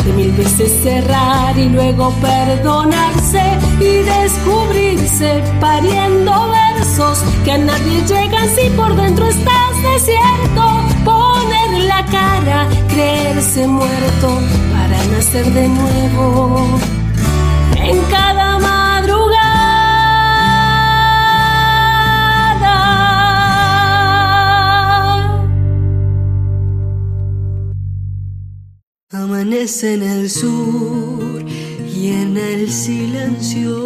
De mil veces cerrar y luego perdonarse y descubrirse pariendo versos que a nadie llegan si por dentro estás desierto la cara, creerse muerto para nacer de nuevo en cada En el sur y en el silencio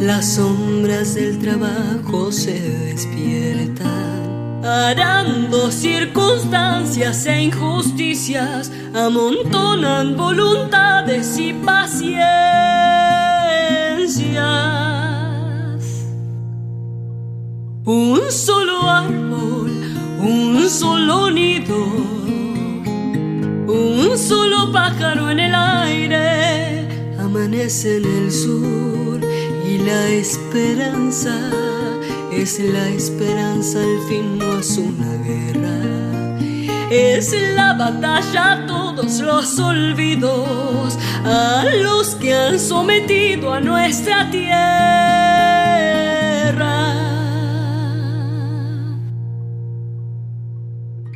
las sombras del trabajo se despiertan arando circunstancias e injusticias, amontonan voluntades y paciencias. Un solo árbol, un solo nido, un solo pájaro en el aire, amanece en el sur y la esperanza es la esperanza, al fin no es una guerra. Es la batalla a todos los olvidos, a los que han sometido a nuestra tierra.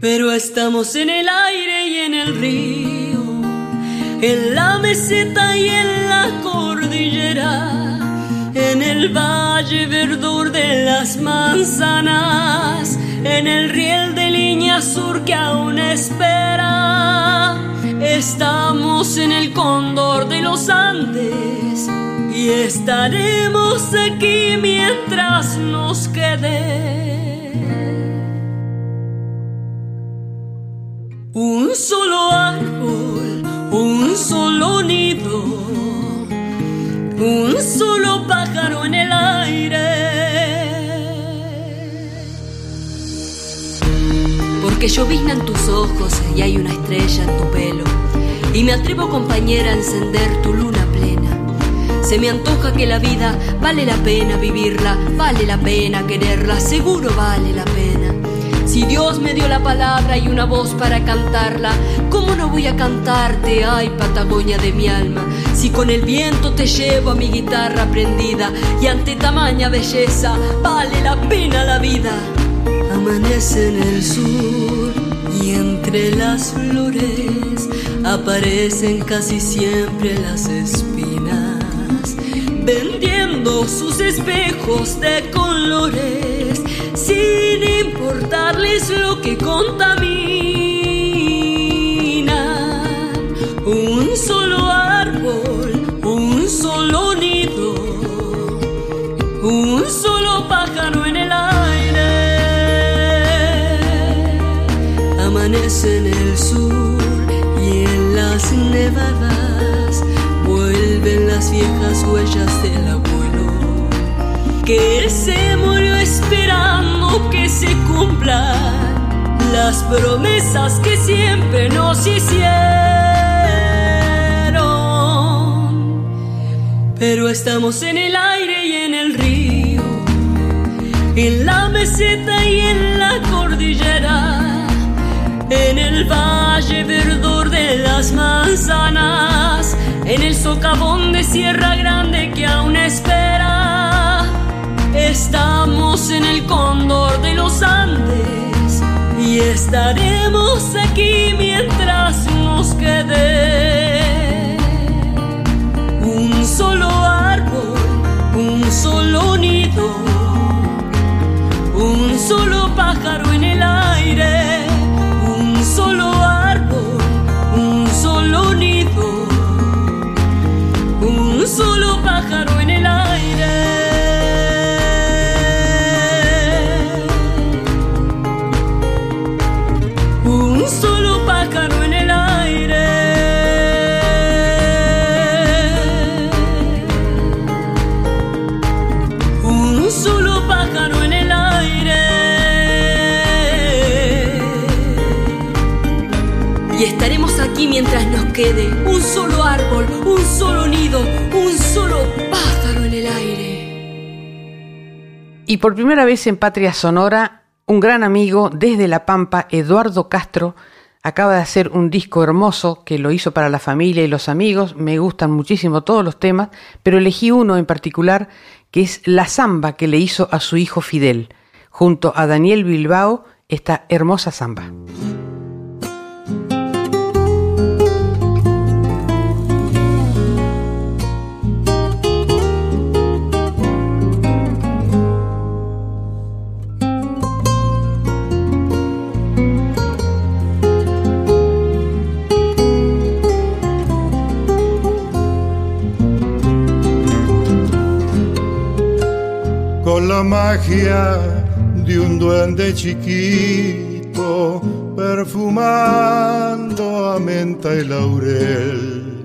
Pero estamos en el aire y en el río, en la meseta y en la cordillera en el valle verdor de las manzanas, en el riel de línea sur que aún espera. Estamos en el cóndor de los Andes y estaremos aquí mientras nos quede. Un solo árbol, un solo nido, un solo pájaro en el aire. Porque lloviznan tus ojos y hay una estrella en tu pelo. Y me atrevo, compañera, a encender tu luna plena. Se me antoja que la vida vale la pena vivirla, vale la pena quererla, seguro vale la pena. Si Dios me dio la palabra y una voz para cantarla, ¿cómo no voy a cantarte, ay Patagonia de mi alma? Si con el viento te llevo a mi guitarra prendida y ante tamaña belleza vale la pena la vida. Amanece en el sur y entre las flores aparecen casi siempre las espinas, vendiendo sus espejos de colores sin importarles lo que contamina. Un solo árbol, un solo nido, un solo pájaro en el aire. Amanece en el sur y en las nevadas vuelven las viejas huellas del abuelo que se murió esperando que se cumplan las promesas que siempre nos hicieron. Pero estamos en el aire y en el río, en la meseta y en la cordillera, en el valle verdor de las manzanas, en el socavón de Sierra Grande que aún espera Estamos en el cóndor de los Andes y estaremos aquí mientras nos quede un solo árbol, un solo nido, un solo un solo árbol, un solo nido, un solo pájaro en el aire. Y por primera vez en Patria Sonora, un gran amigo desde La Pampa, Eduardo Castro, acaba de hacer un disco hermoso que lo hizo para la familia y los amigos. Me gustan muchísimo todos los temas, pero elegí uno en particular que es La Zamba que le hizo a su hijo Fidel, junto a Daniel Bilbao, esta hermosa zamba. La magia de un duende chiquito, perfumando a menta y laurel,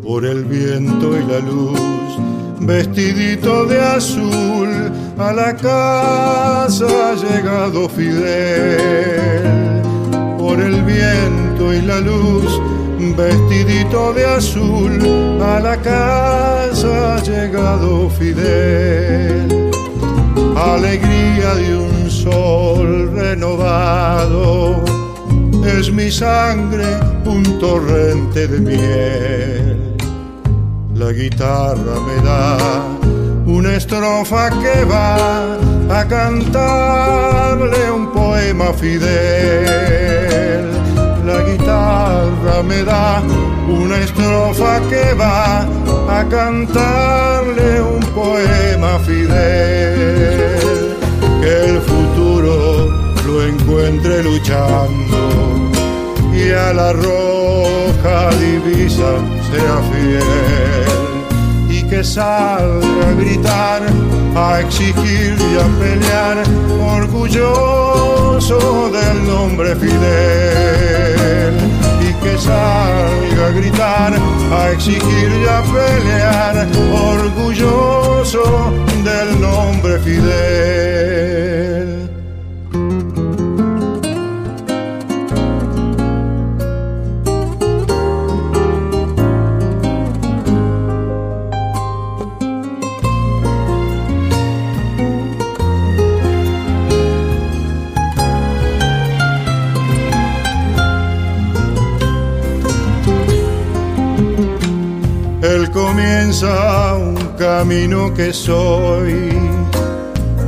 por el viento y la luz, vestidito de azul, a la casa ha llegado Fidel, por el viento y la luz, vestidito de azul, a la casa ha llegado Fidel. Alegría de un sol renovado, es mi sangre un torrente de miel. La guitarra me da una estrofa que va a cantarle un poema Fidel la guitarra me da una estrofa que va a cantarle un poema Que el futuro lo encuentre luchando y a la roja divisa sea fiel. Y que salga a gritar, a exigir y a pelear, orgulloso del nombre Fidel. Salga a gritar, a exigir y a pelear, orgulloso del nombre Fidel. Camino que soy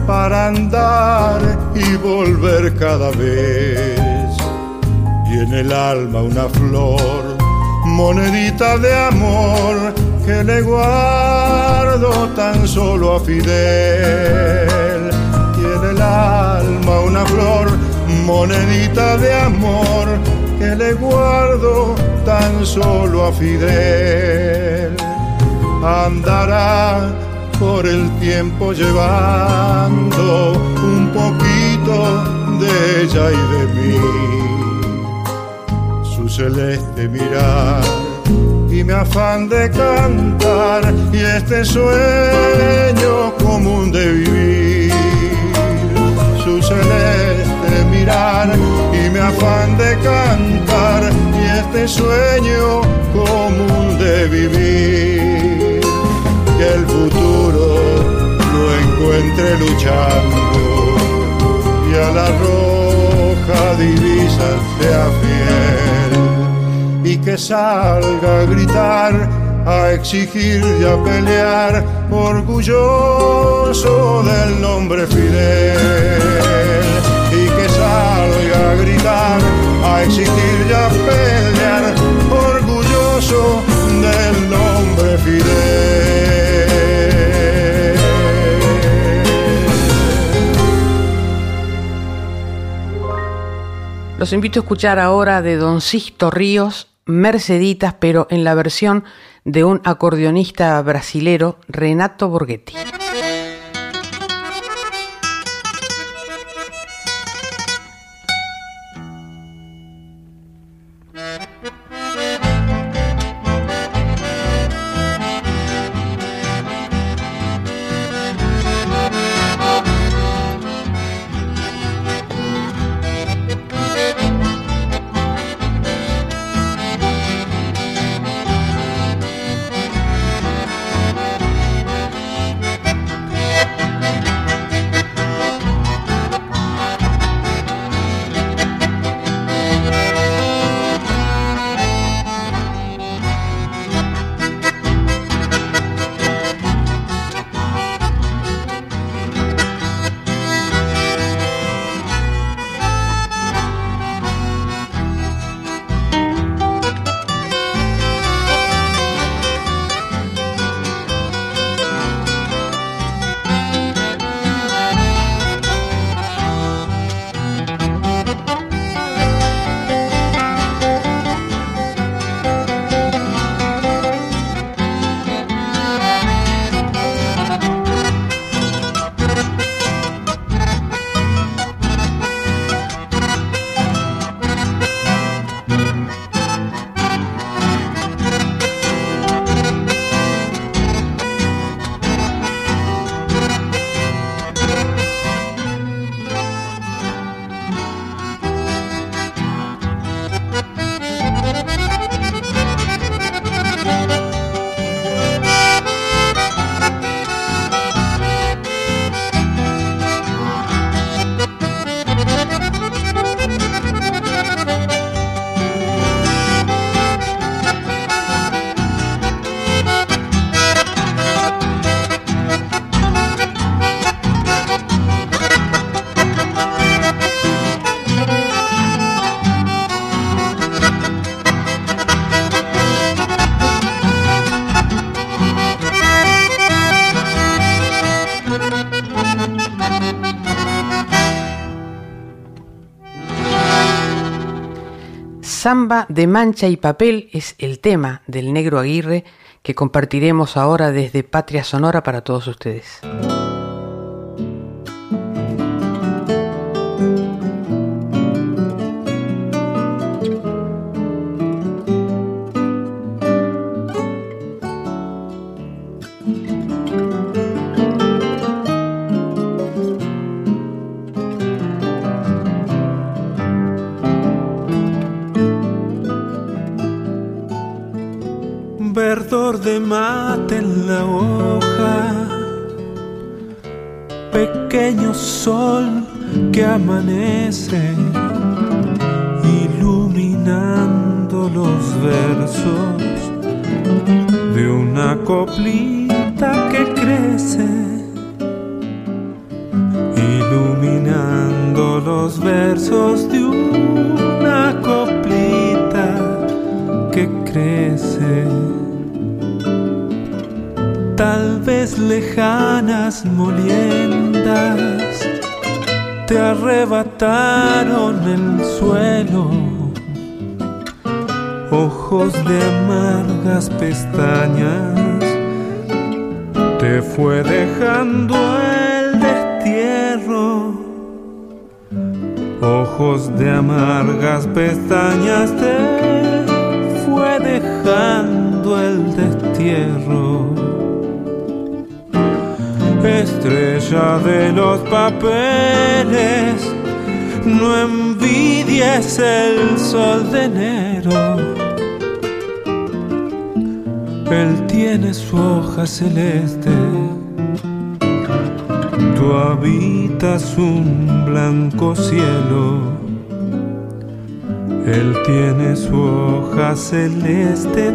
para andar y volver cada vez. Y en el alma una flor, monedita de amor que le guardo tan solo a Fidel. Y en el alma una flor, monedita de amor que le guardo tan solo a Fidel. Andará por el tiempo llevando un poquito de ella y de mí. Su celeste mirar y mi afán de cantar y este sueño común de vivir. Su celeste mirar y mi afán de cantar y este sueño común de vivir. Que el futuro lo encuentre luchando. Y a la roja divisa sea fiel. Y que salga a gritar, a exigir y a pelear, orgulloso del nombre Fidel. Y que salga a gritar, a exigir y a pelear, orgulloso Los invito a escuchar ahora de Don Sisto Ríos, Merceditas, pero en la versión de un acordeonista brasilero, Renato Borghetti. Samba de mancha y papel es el tema del negro Aguirre que compartiremos ahora desde Patria Sonora para todos ustedes. Celeste. Tú habitas un blanco cielo. Él tiene su hoja celeste.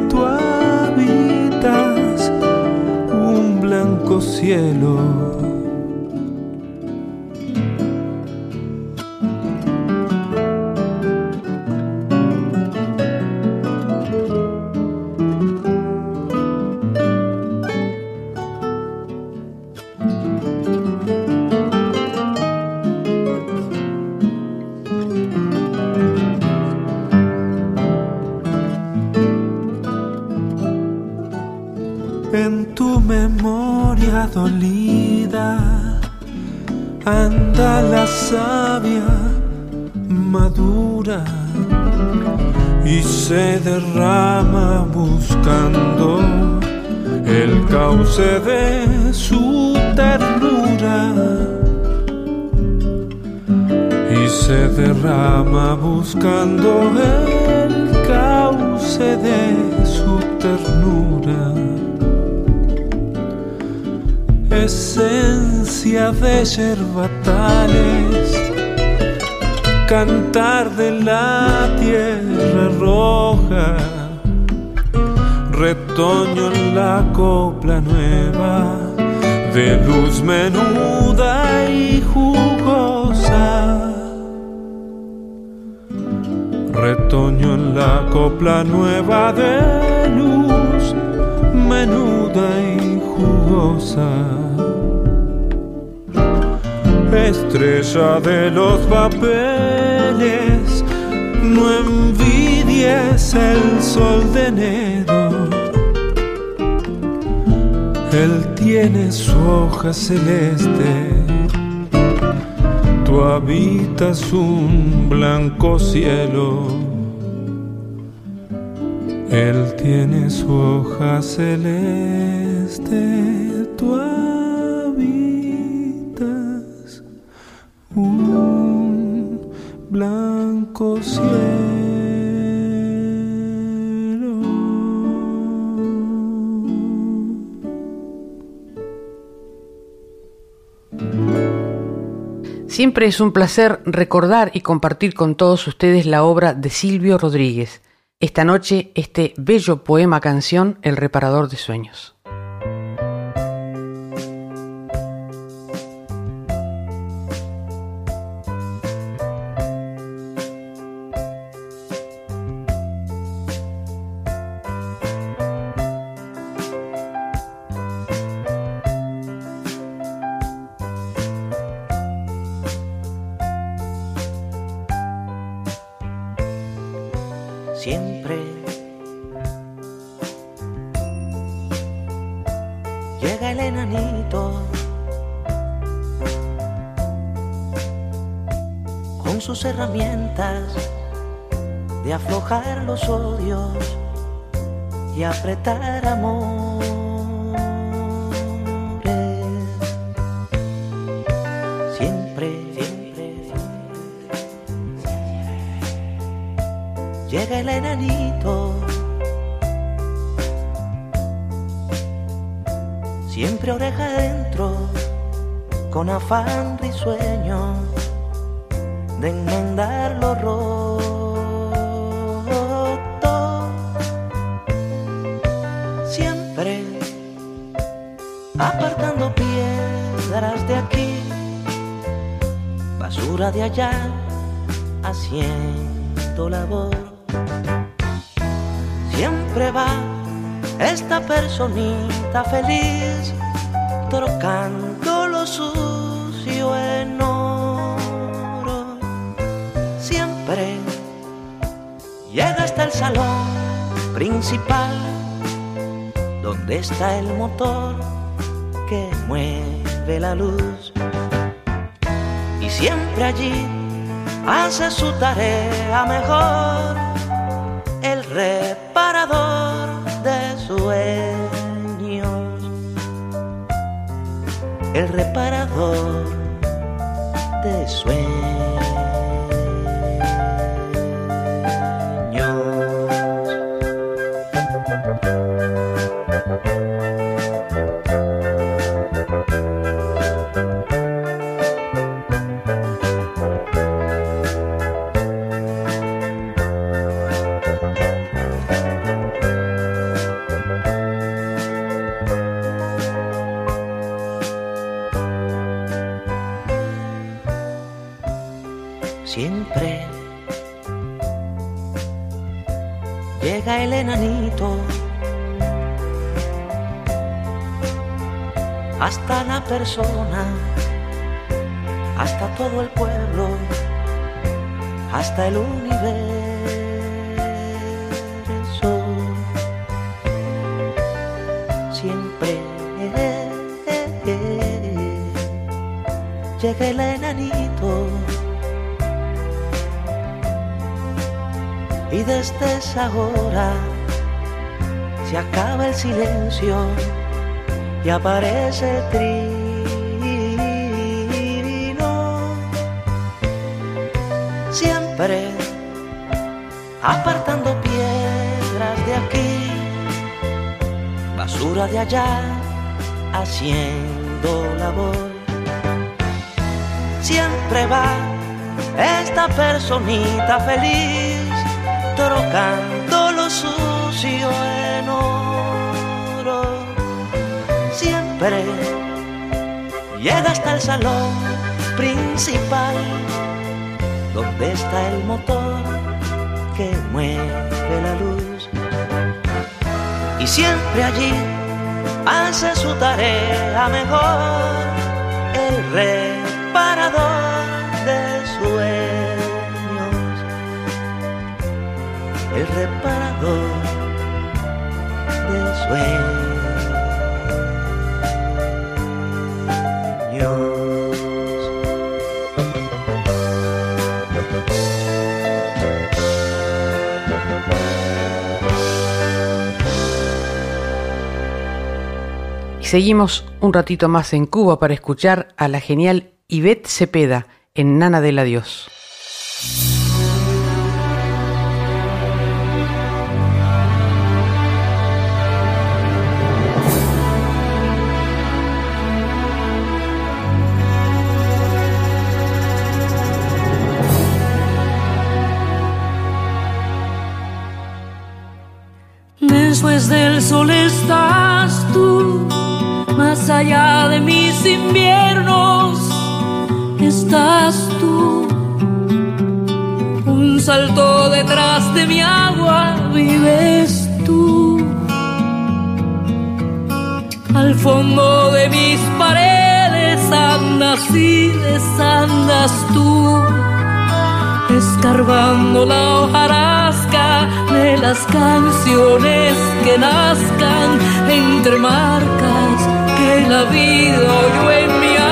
Buscando el cauce de su ternura. Y se derrama buscando el cauce de su ternura. Esencia de yerbatales cantar de la tierra roja, retoño en la copla nueva, de luz menuda y jugosa. Retoño en la copla nueva de luz menuda y jugosa estrella de los papeles, no envidies el sol de enero. Él tiene su hoja celeste, tú habitas un blanco cielo. Él tiene su hoja celeste, Siempre es un placer recordar y compartir con todos ustedes la obra de Silvio Rodríguez. Esta noche, este bello poema canción, El reparador de sueños. Siempre allí hace su tarea mejor el reparador de sueños. El reparador de sueños. Hasta la persona, hasta todo el pueblo, hasta el universo. Siempre llega el enanito desde esa hora se acaba el silencio y aparece el trino. Siempre apartando piedras de aquí, basura de allá, haciendo labor. Siempre va esta personita feliz, trocando lo sucio en oro siempre llega hasta el salón principal, donde está el motor que mueve la luz. Y siempre allí hace su tarea mejor el reparador sueños. seguimos un ratito más en Cuba para escuchar a la genial Ivette Cepeda en Nana del Adiós. Después del sol estás tú más allá de mis inviernos estás tú. Un salto detrás de mi agua vives tú. Al fondo de mis paredes andas y desandas tú. Escarbando la hojarasca de las canciones que nazcan entre marcas la vida yo en mi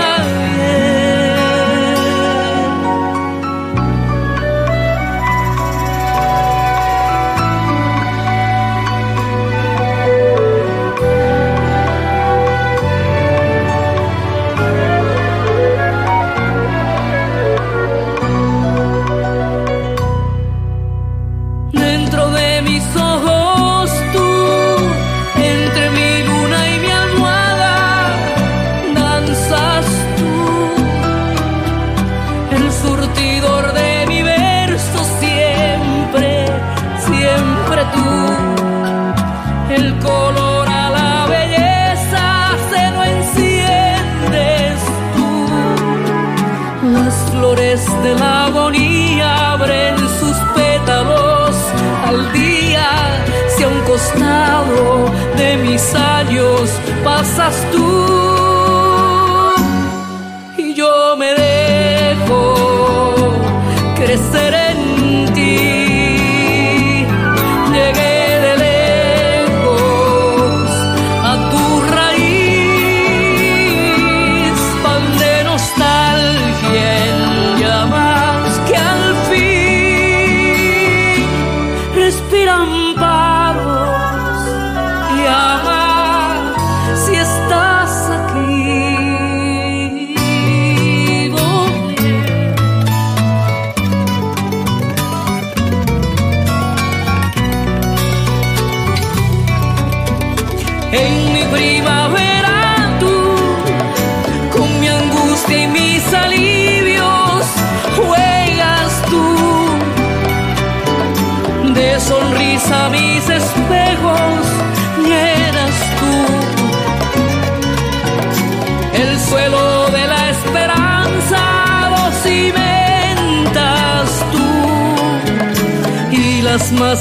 años pasas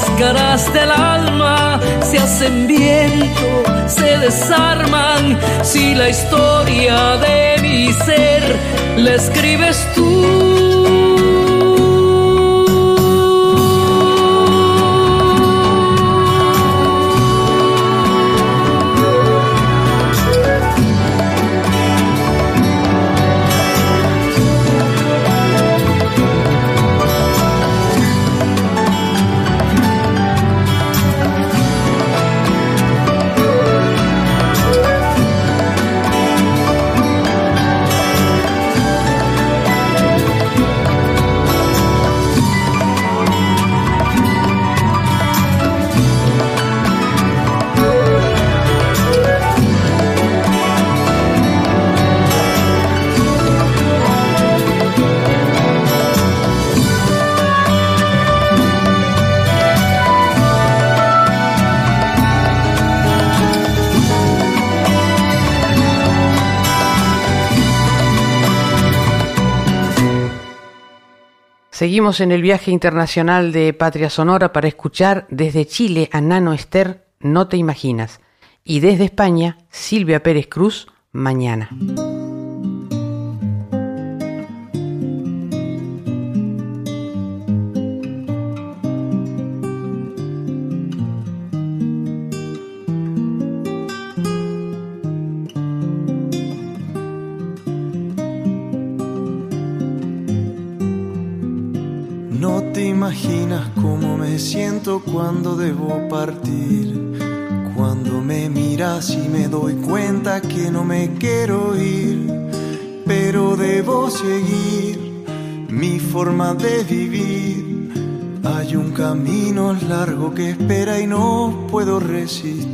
máscaras del alma se hacen viento, se desarman. Si la historia de mi ser la escribes Seguimos en el viaje internacional de Patria Sonora para escuchar desde Chile a Nano Esther, No te imaginas, y desde España, Silvia Pérez Cruz, Mañana. Imaginas cómo me siento cuando debo partir. Cuando me miras y me doy cuenta que no me quiero ir, pero debo seguir mi forma de vivir. Hay un camino largo que espera y no puedo resistir.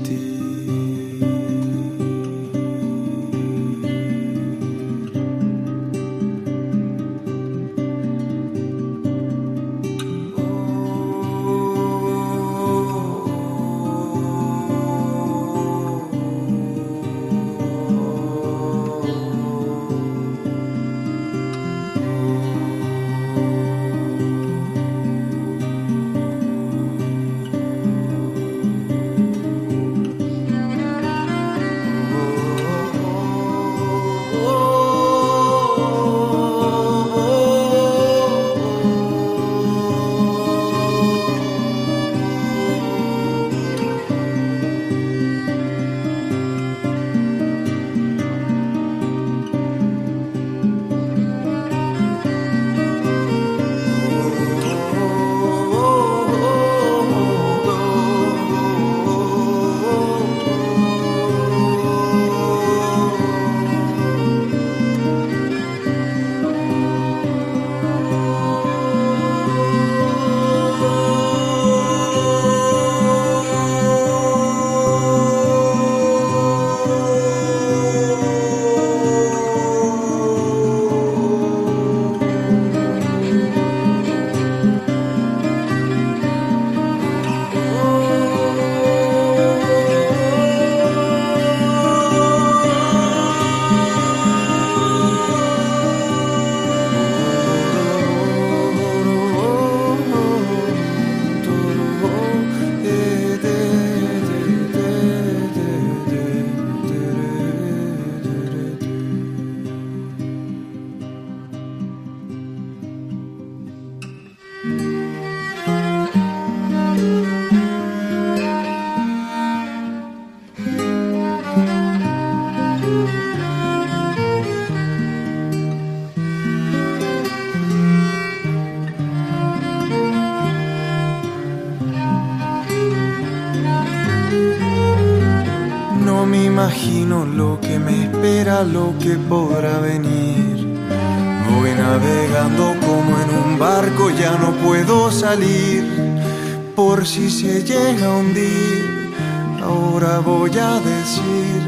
Por si se llega a hundir, ahora voy a decir.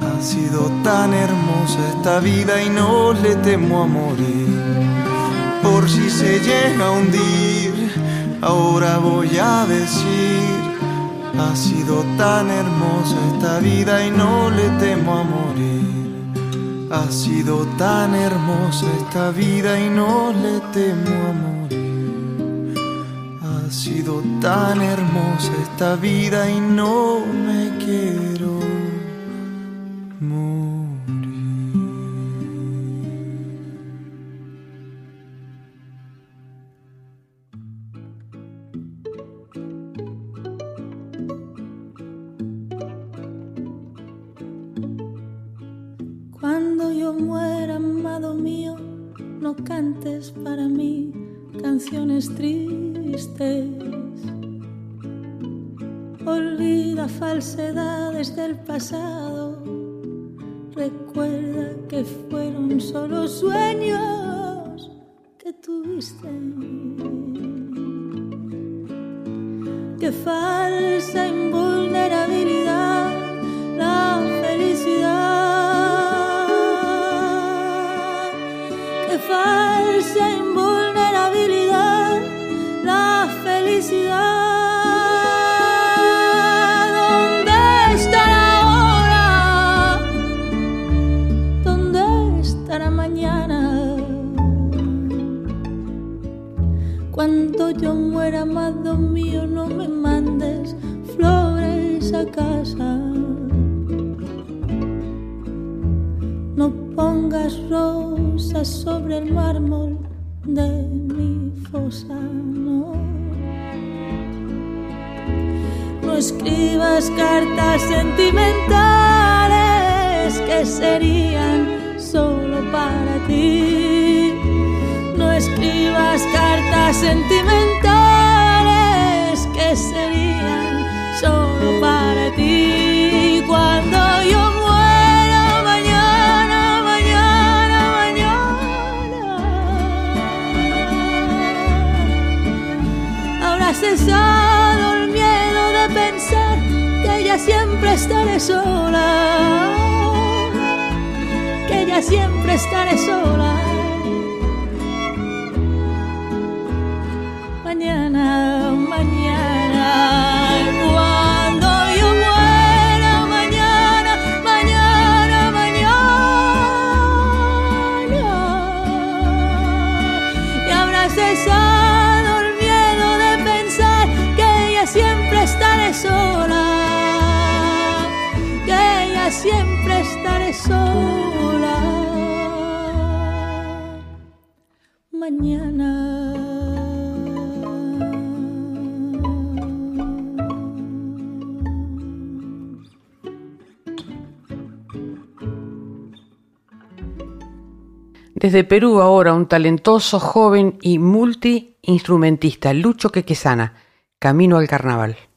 Ha sido tan hermosa esta vida y no le temo a morir. Por si se llega a hundir, ahora voy a decir. Ha sido tan hermosa esta vida y no le temo a morir. Ha sido tan hermosa esta vida y no le temo a morir. Tan hermosa esta vida y no Desde Perú ahora un talentoso, joven y multiinstrumentista, Lucho Quequesana, Camino al Carnaval.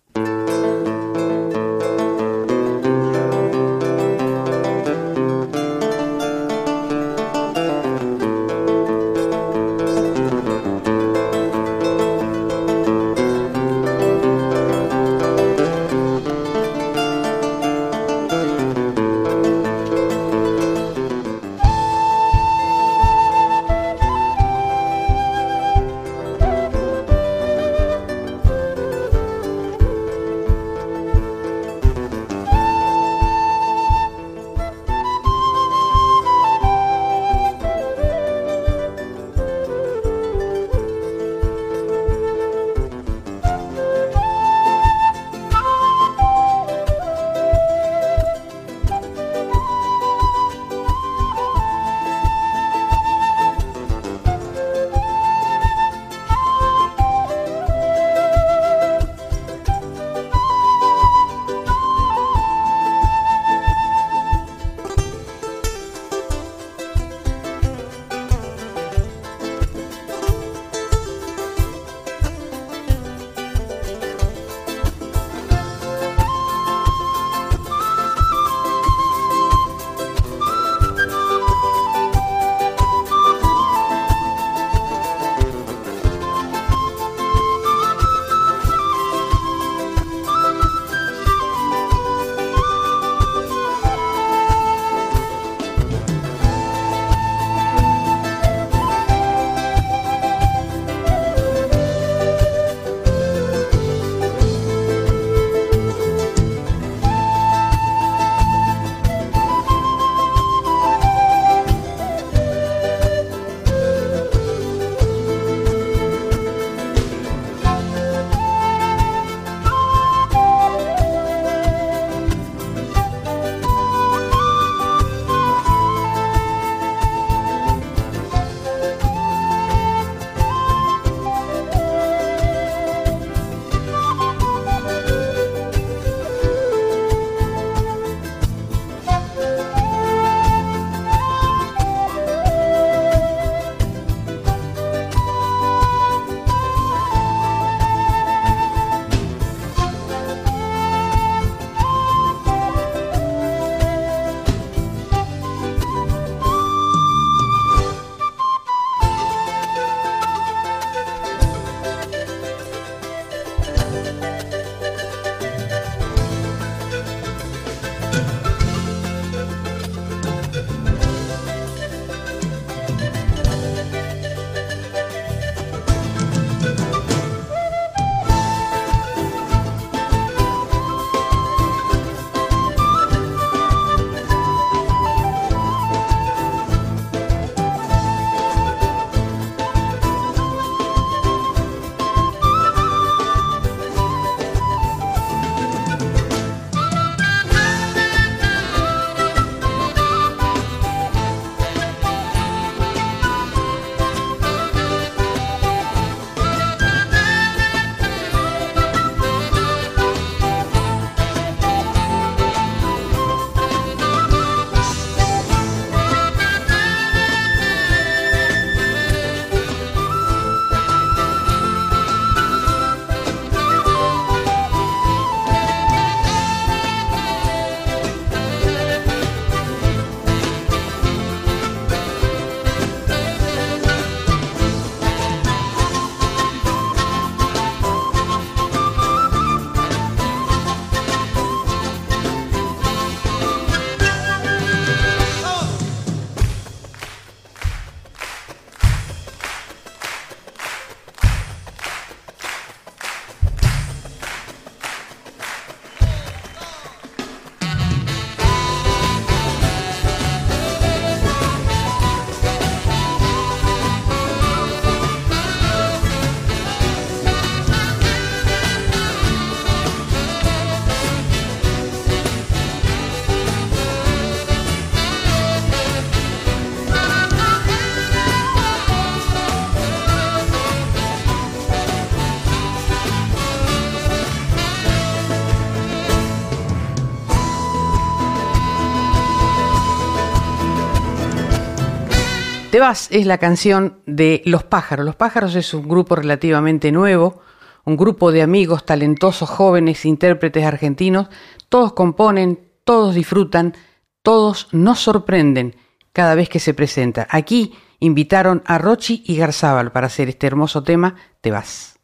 Vas es la canción de Los Pájaros. Los Pájaros es un grupo relativamente nuevo, un grupo de amigos talentosos, jóvenes, intérpretes argentinos. Todos componen, todos disfrutan, todos nos sorprenden cada vez que se presenta. Aquí invitaron a Rochi y Garzábal para hacer este hermoso tema, Te vas.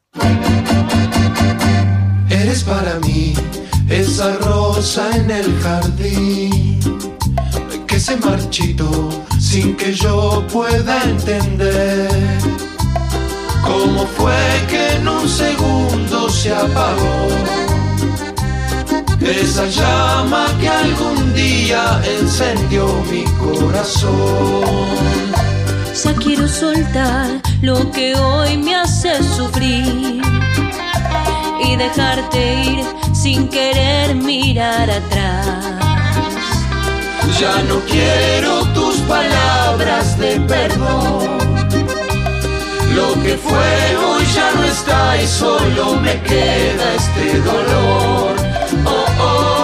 Eres para mí esa rosa en el jardín que se marchitó sin que yo pueda entender cómo fue que en un segundo se apagó esa llama que algún día encendió mi corazón. Ya quiero soltar lo que hoy me hace sufrir y dejarte ir sin querer mirar atrás. Ya no quiero tus palabras de perdón. Lo que fue hoy ya no está y solo me queda este dolor. Oh, oh,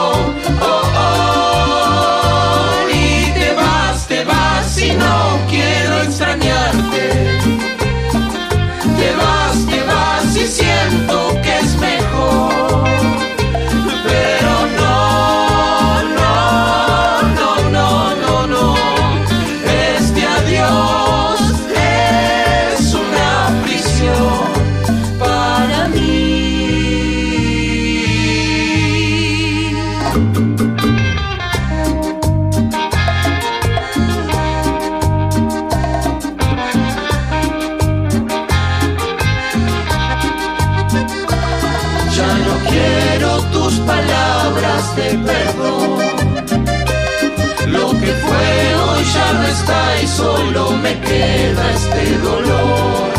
solo me queda este dolor.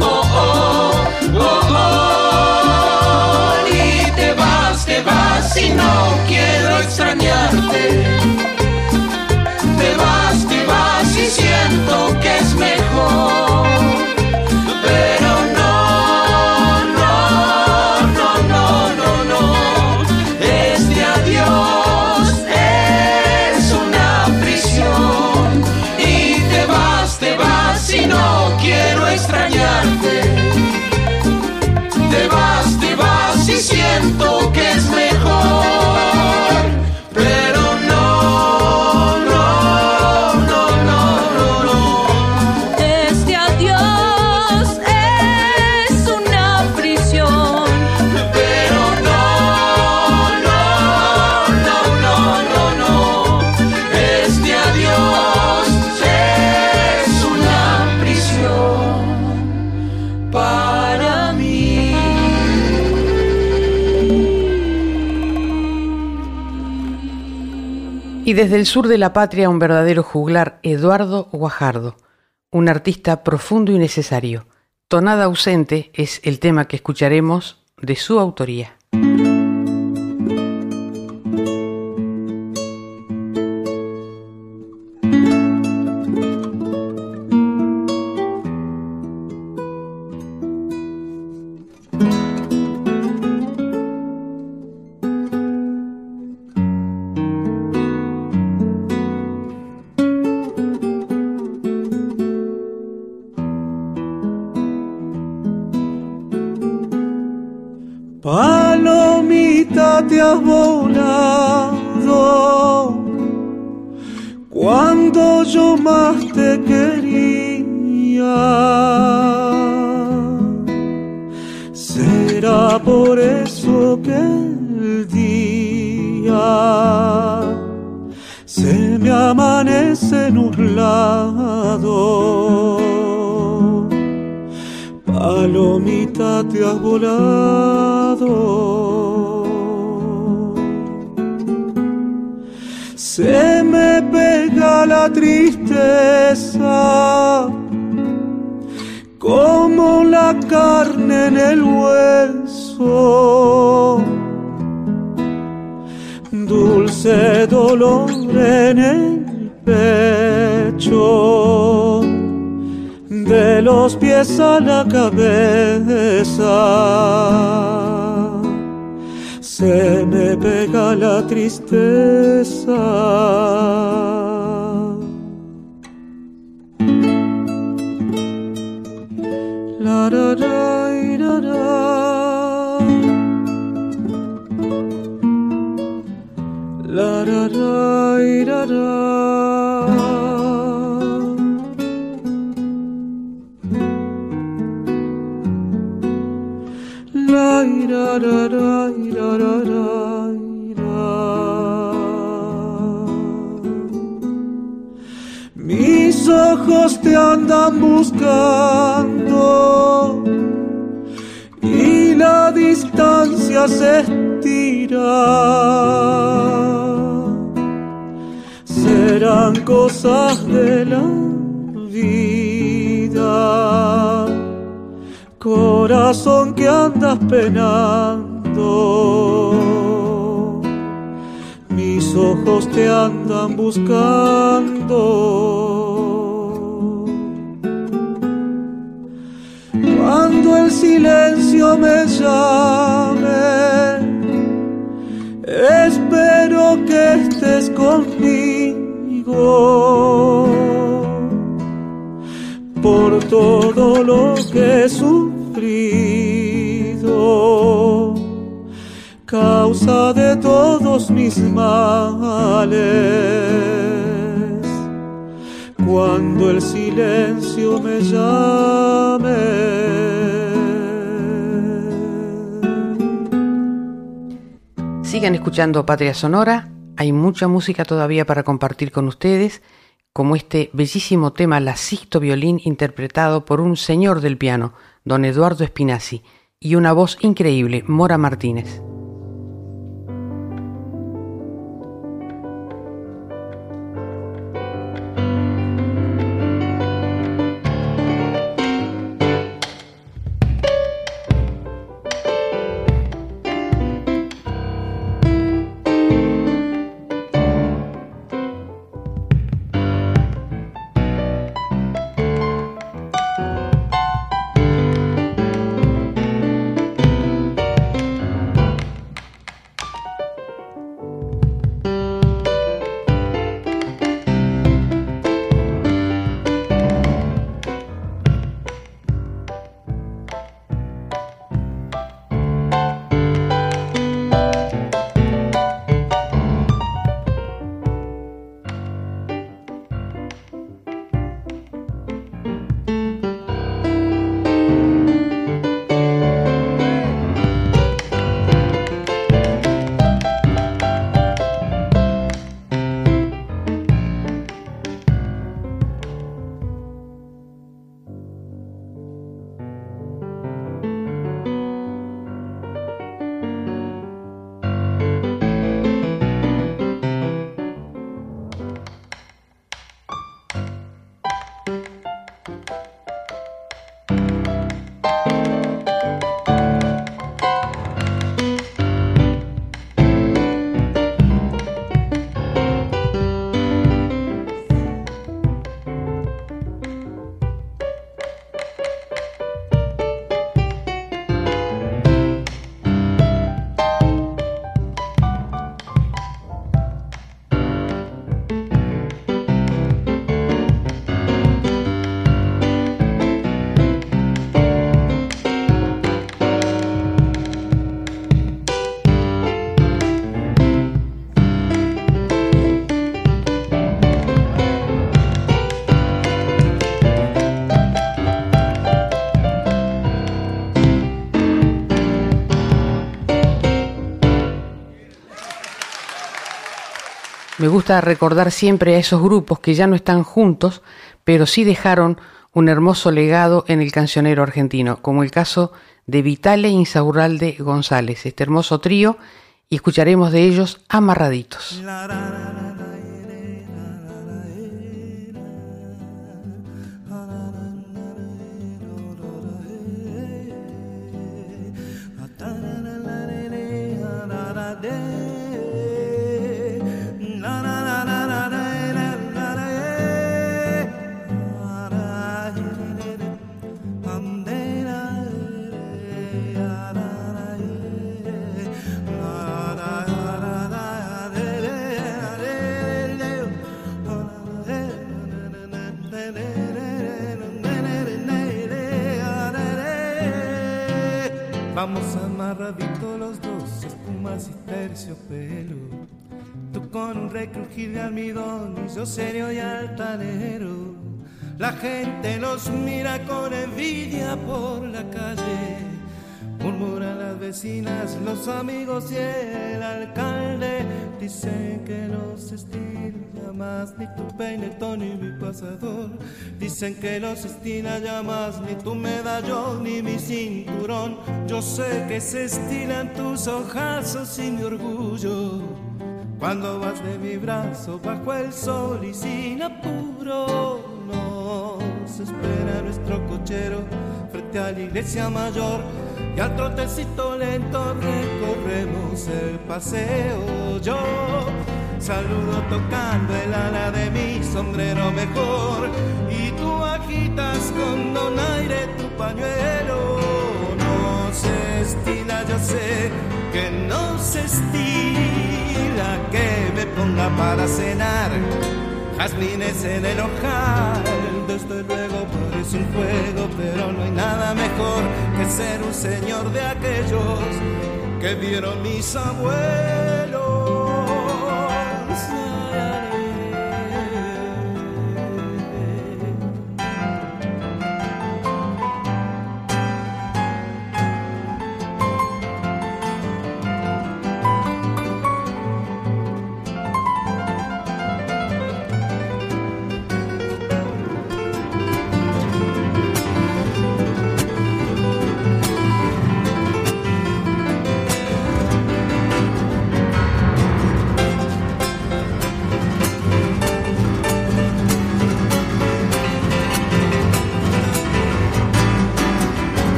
Oh, oh, oh, oh. Y te vas, te vas y no quiero extrañarte. Y desde el sur de la patria un verdadero juglar, Eduardo Guajardo, un artista profundo y necesario. Tonada ausente es el tema que escucharemos de su autoría. Escuchando Patria Sonora, hay mucha música todavía para compartir con ustedes, como este bellísimo tema La Sisto Violín interpretado por un señor del piano, don Eduardo Espinazzi, y una voz increíble, Mora Martínez. Me gusta recordar siempre a esos grupos que ya no están juntos, pero sí dejaron un hermoso legado en el cancionero argentino, como el caso de Vitale Insaurralde González, este hermoso trío, y escucharemos de ellos Amarraditos. Vamos amarraditos los dos, espumas y terciopelo. Tú con un recrujir de almidón y yo serio y altanero. La gente los mira con envidia por la calle, vecinas, los amigos y el alcalde dicen que los estila más ni tu peinetón ni mi pasador. Dicen que los estila ya más ni tu medallón ni mi cinturón. Yo sé que se estilan tus ojazos y mi orgullo. Cuando vas de mi brazo bajo el sol y sin apuro, nos espera nuestro cochero frente a la iglesia mayor y al trotecito lento recorremos el paseo. Yo saludo tocando el ala de mi sombrero mejor y tú agitas con donaire tu pañuelo. No se estila, yo sé que no se estila que me ponga para cenar jazmines en el ojal. Desde luego parece un juego, pero no hay nada mejor que ser un señor de aquellos que vieron mis abuelos.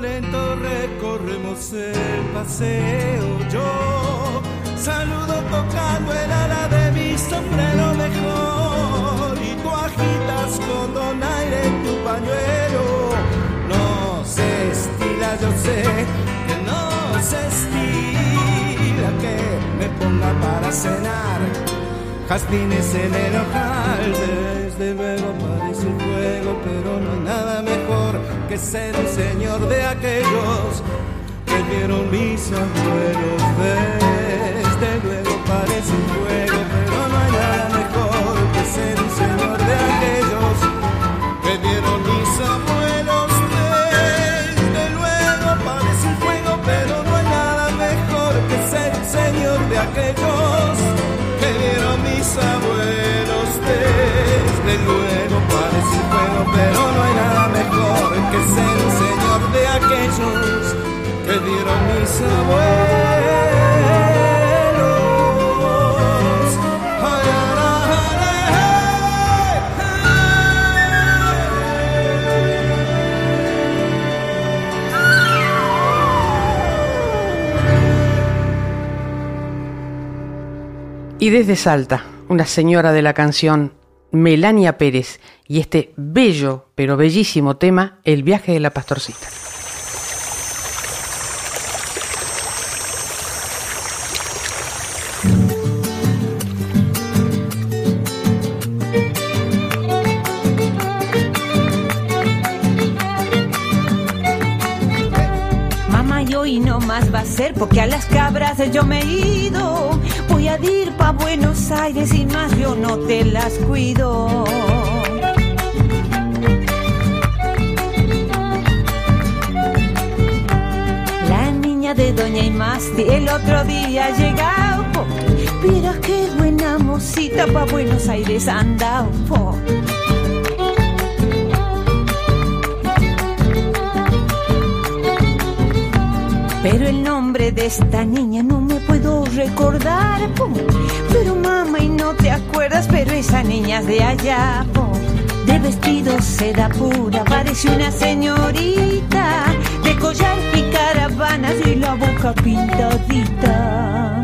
Lento recorremos el paseo. Yo saludo tocando el ala de mi sombrero mejor y tú agitas con donaire tu pañuelo. No se estila, yo sé que no se estila que me ponga para cenar jazmines en el ojal. Desde luego un juego, pero no hay nada mejor que ser un señor de aquellos que vieron mis abuelos. Desde luego parece un juego, pero no hay nada mejor que ser un señor de aquellos que vieron mis abuelos. Desde luego parece un juego, pero no hay nada mejor que ser un señor de aquellos que vieron mis abuelos. Dieron mis abuelos. Y desde Salta, una señora de la canción Melania Pérez y este bello pero bellísimo tema, El viaje de la pastorcita. Yo me he ido. Voy a ir pa' Buenos Aires y más yo no te las cuido. La niña de Doña Imasti el otro día llegado. Mira qué buena mosita pa' Buenos Aires anda. Pero el nombre de esta niña no me puedo recordar. Pero mamá, y no te acuerdas, pero esa niña es de allá. De vestido seda pura, parece una señorita. De collar y caravanas y la boca pintadita.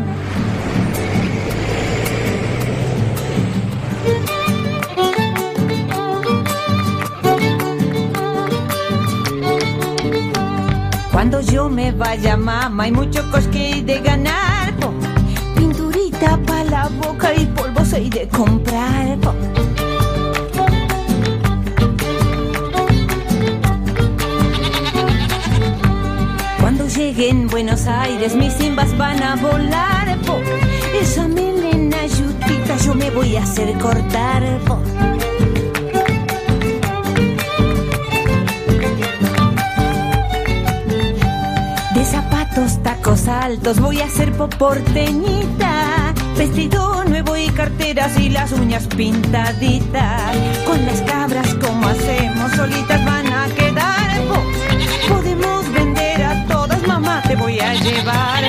Cuando yo me vaya, mamá, hay mucho cosque de ganar. Pinturita pa' la boca y polvo hay de comprar. Cuando llegue en Buenos Aires, mis simbas van a volar. Esa melena yutita yo me voy a hacer cortar. Tacos altos, voy a ser poporteñita. Vestido nuevo y carteras y las uñas pintaditas. Con las cabras como hacemos, solitas van a quedar. Podemos vender a todas, mamá, te voy a llevar.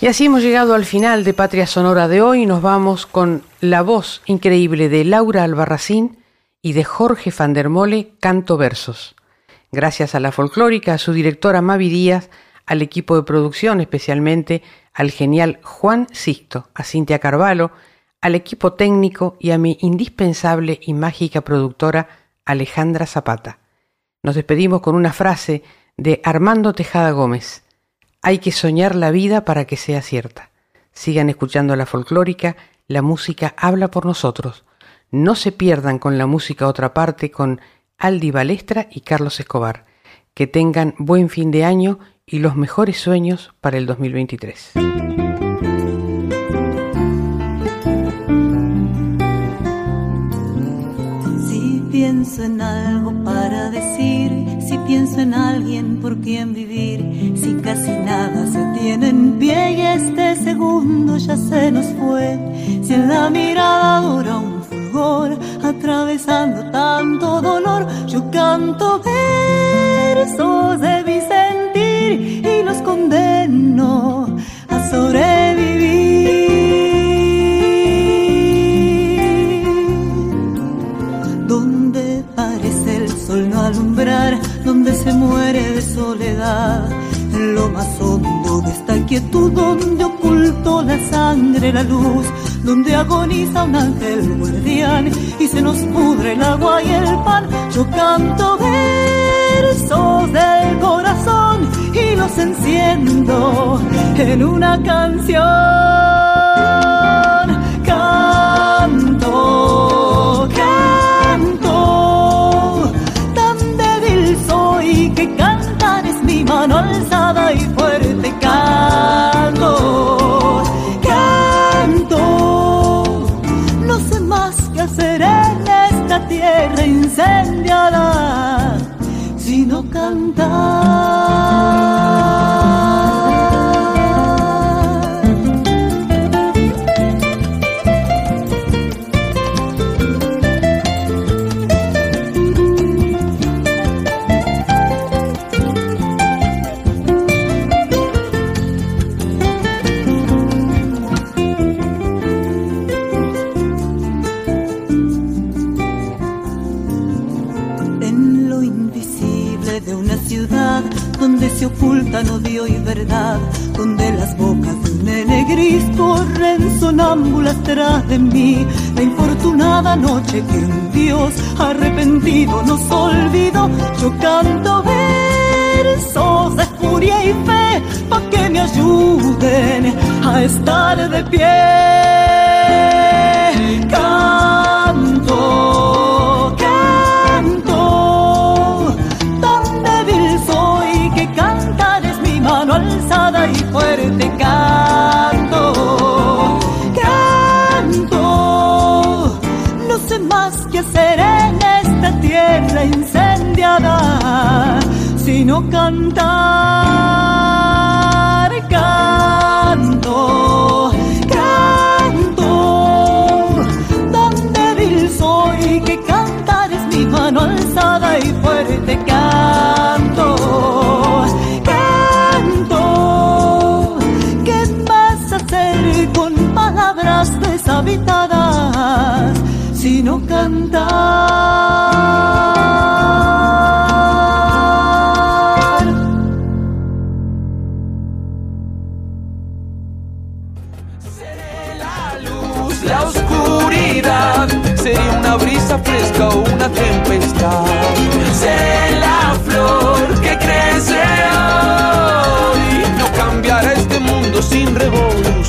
Y así hemos llegado al final de Patria Sonora de hoy. Nos vamos con la voz increíble de Laura Albarracín y de Jorge van der Mole Canto Versos. Gracias a la folclórica, a su directora Mavi Díaz, al equipo de producción, especialmente al genial Juan Sisto, a Cintia Carvalho, al equipo técnico y a mi indispensable y mágica productora Alejandra Zapata. Nos despedimos con una frase de Armando Tejada Gómez. Hay que soñar la vida para que sea cierta. Sigan escuchando la folclórica, la música habla por nosotros. No se pierdan con la música otra parte con Aldi Balestra y Carlos Escobar. Que tengan buen fin de año y los mejores sueños para el 2023. Si pienso en algo para decir, si pienso en alguien por quien vivir, si casi nada se tiene en pie y este segundo ya se nos fue, si en la mirada dura un atravesando tanto dolor. Yo canto versos de mi sentir y los condeno a sobrevivir. Donde parece el sol no alumbrar, donde se muere de soledad, en lo más hondo de esta quietud, donde ocultó la sangre la luz donde agoniza un ángel guardián y se nos pudre el agua y el pan. Yo canto versos del corazón y los enciendo en una canción. Canto, canto, tan débil soy que cantar es mi mano alzada y fuerte canto tierra incendiada, sino cantar. Donde las bocas de un corren sonámbulas tras de mí. La infortunada noche que un Dios arrepentido nos olvidó, yo canto versos de furia y fe, pa' que me ayuden a estar de pie. no cantar, canto, canto. Tan débil soy que cantar es mi mano alzada y fuerte canto. Canto, ¿qué vas a hacer con palabras deshabitadas si no cantar? realidad sería una brisa fresca o una tempestad. Sé la flor que crece hoy, no cambiará este mundo sin revolución.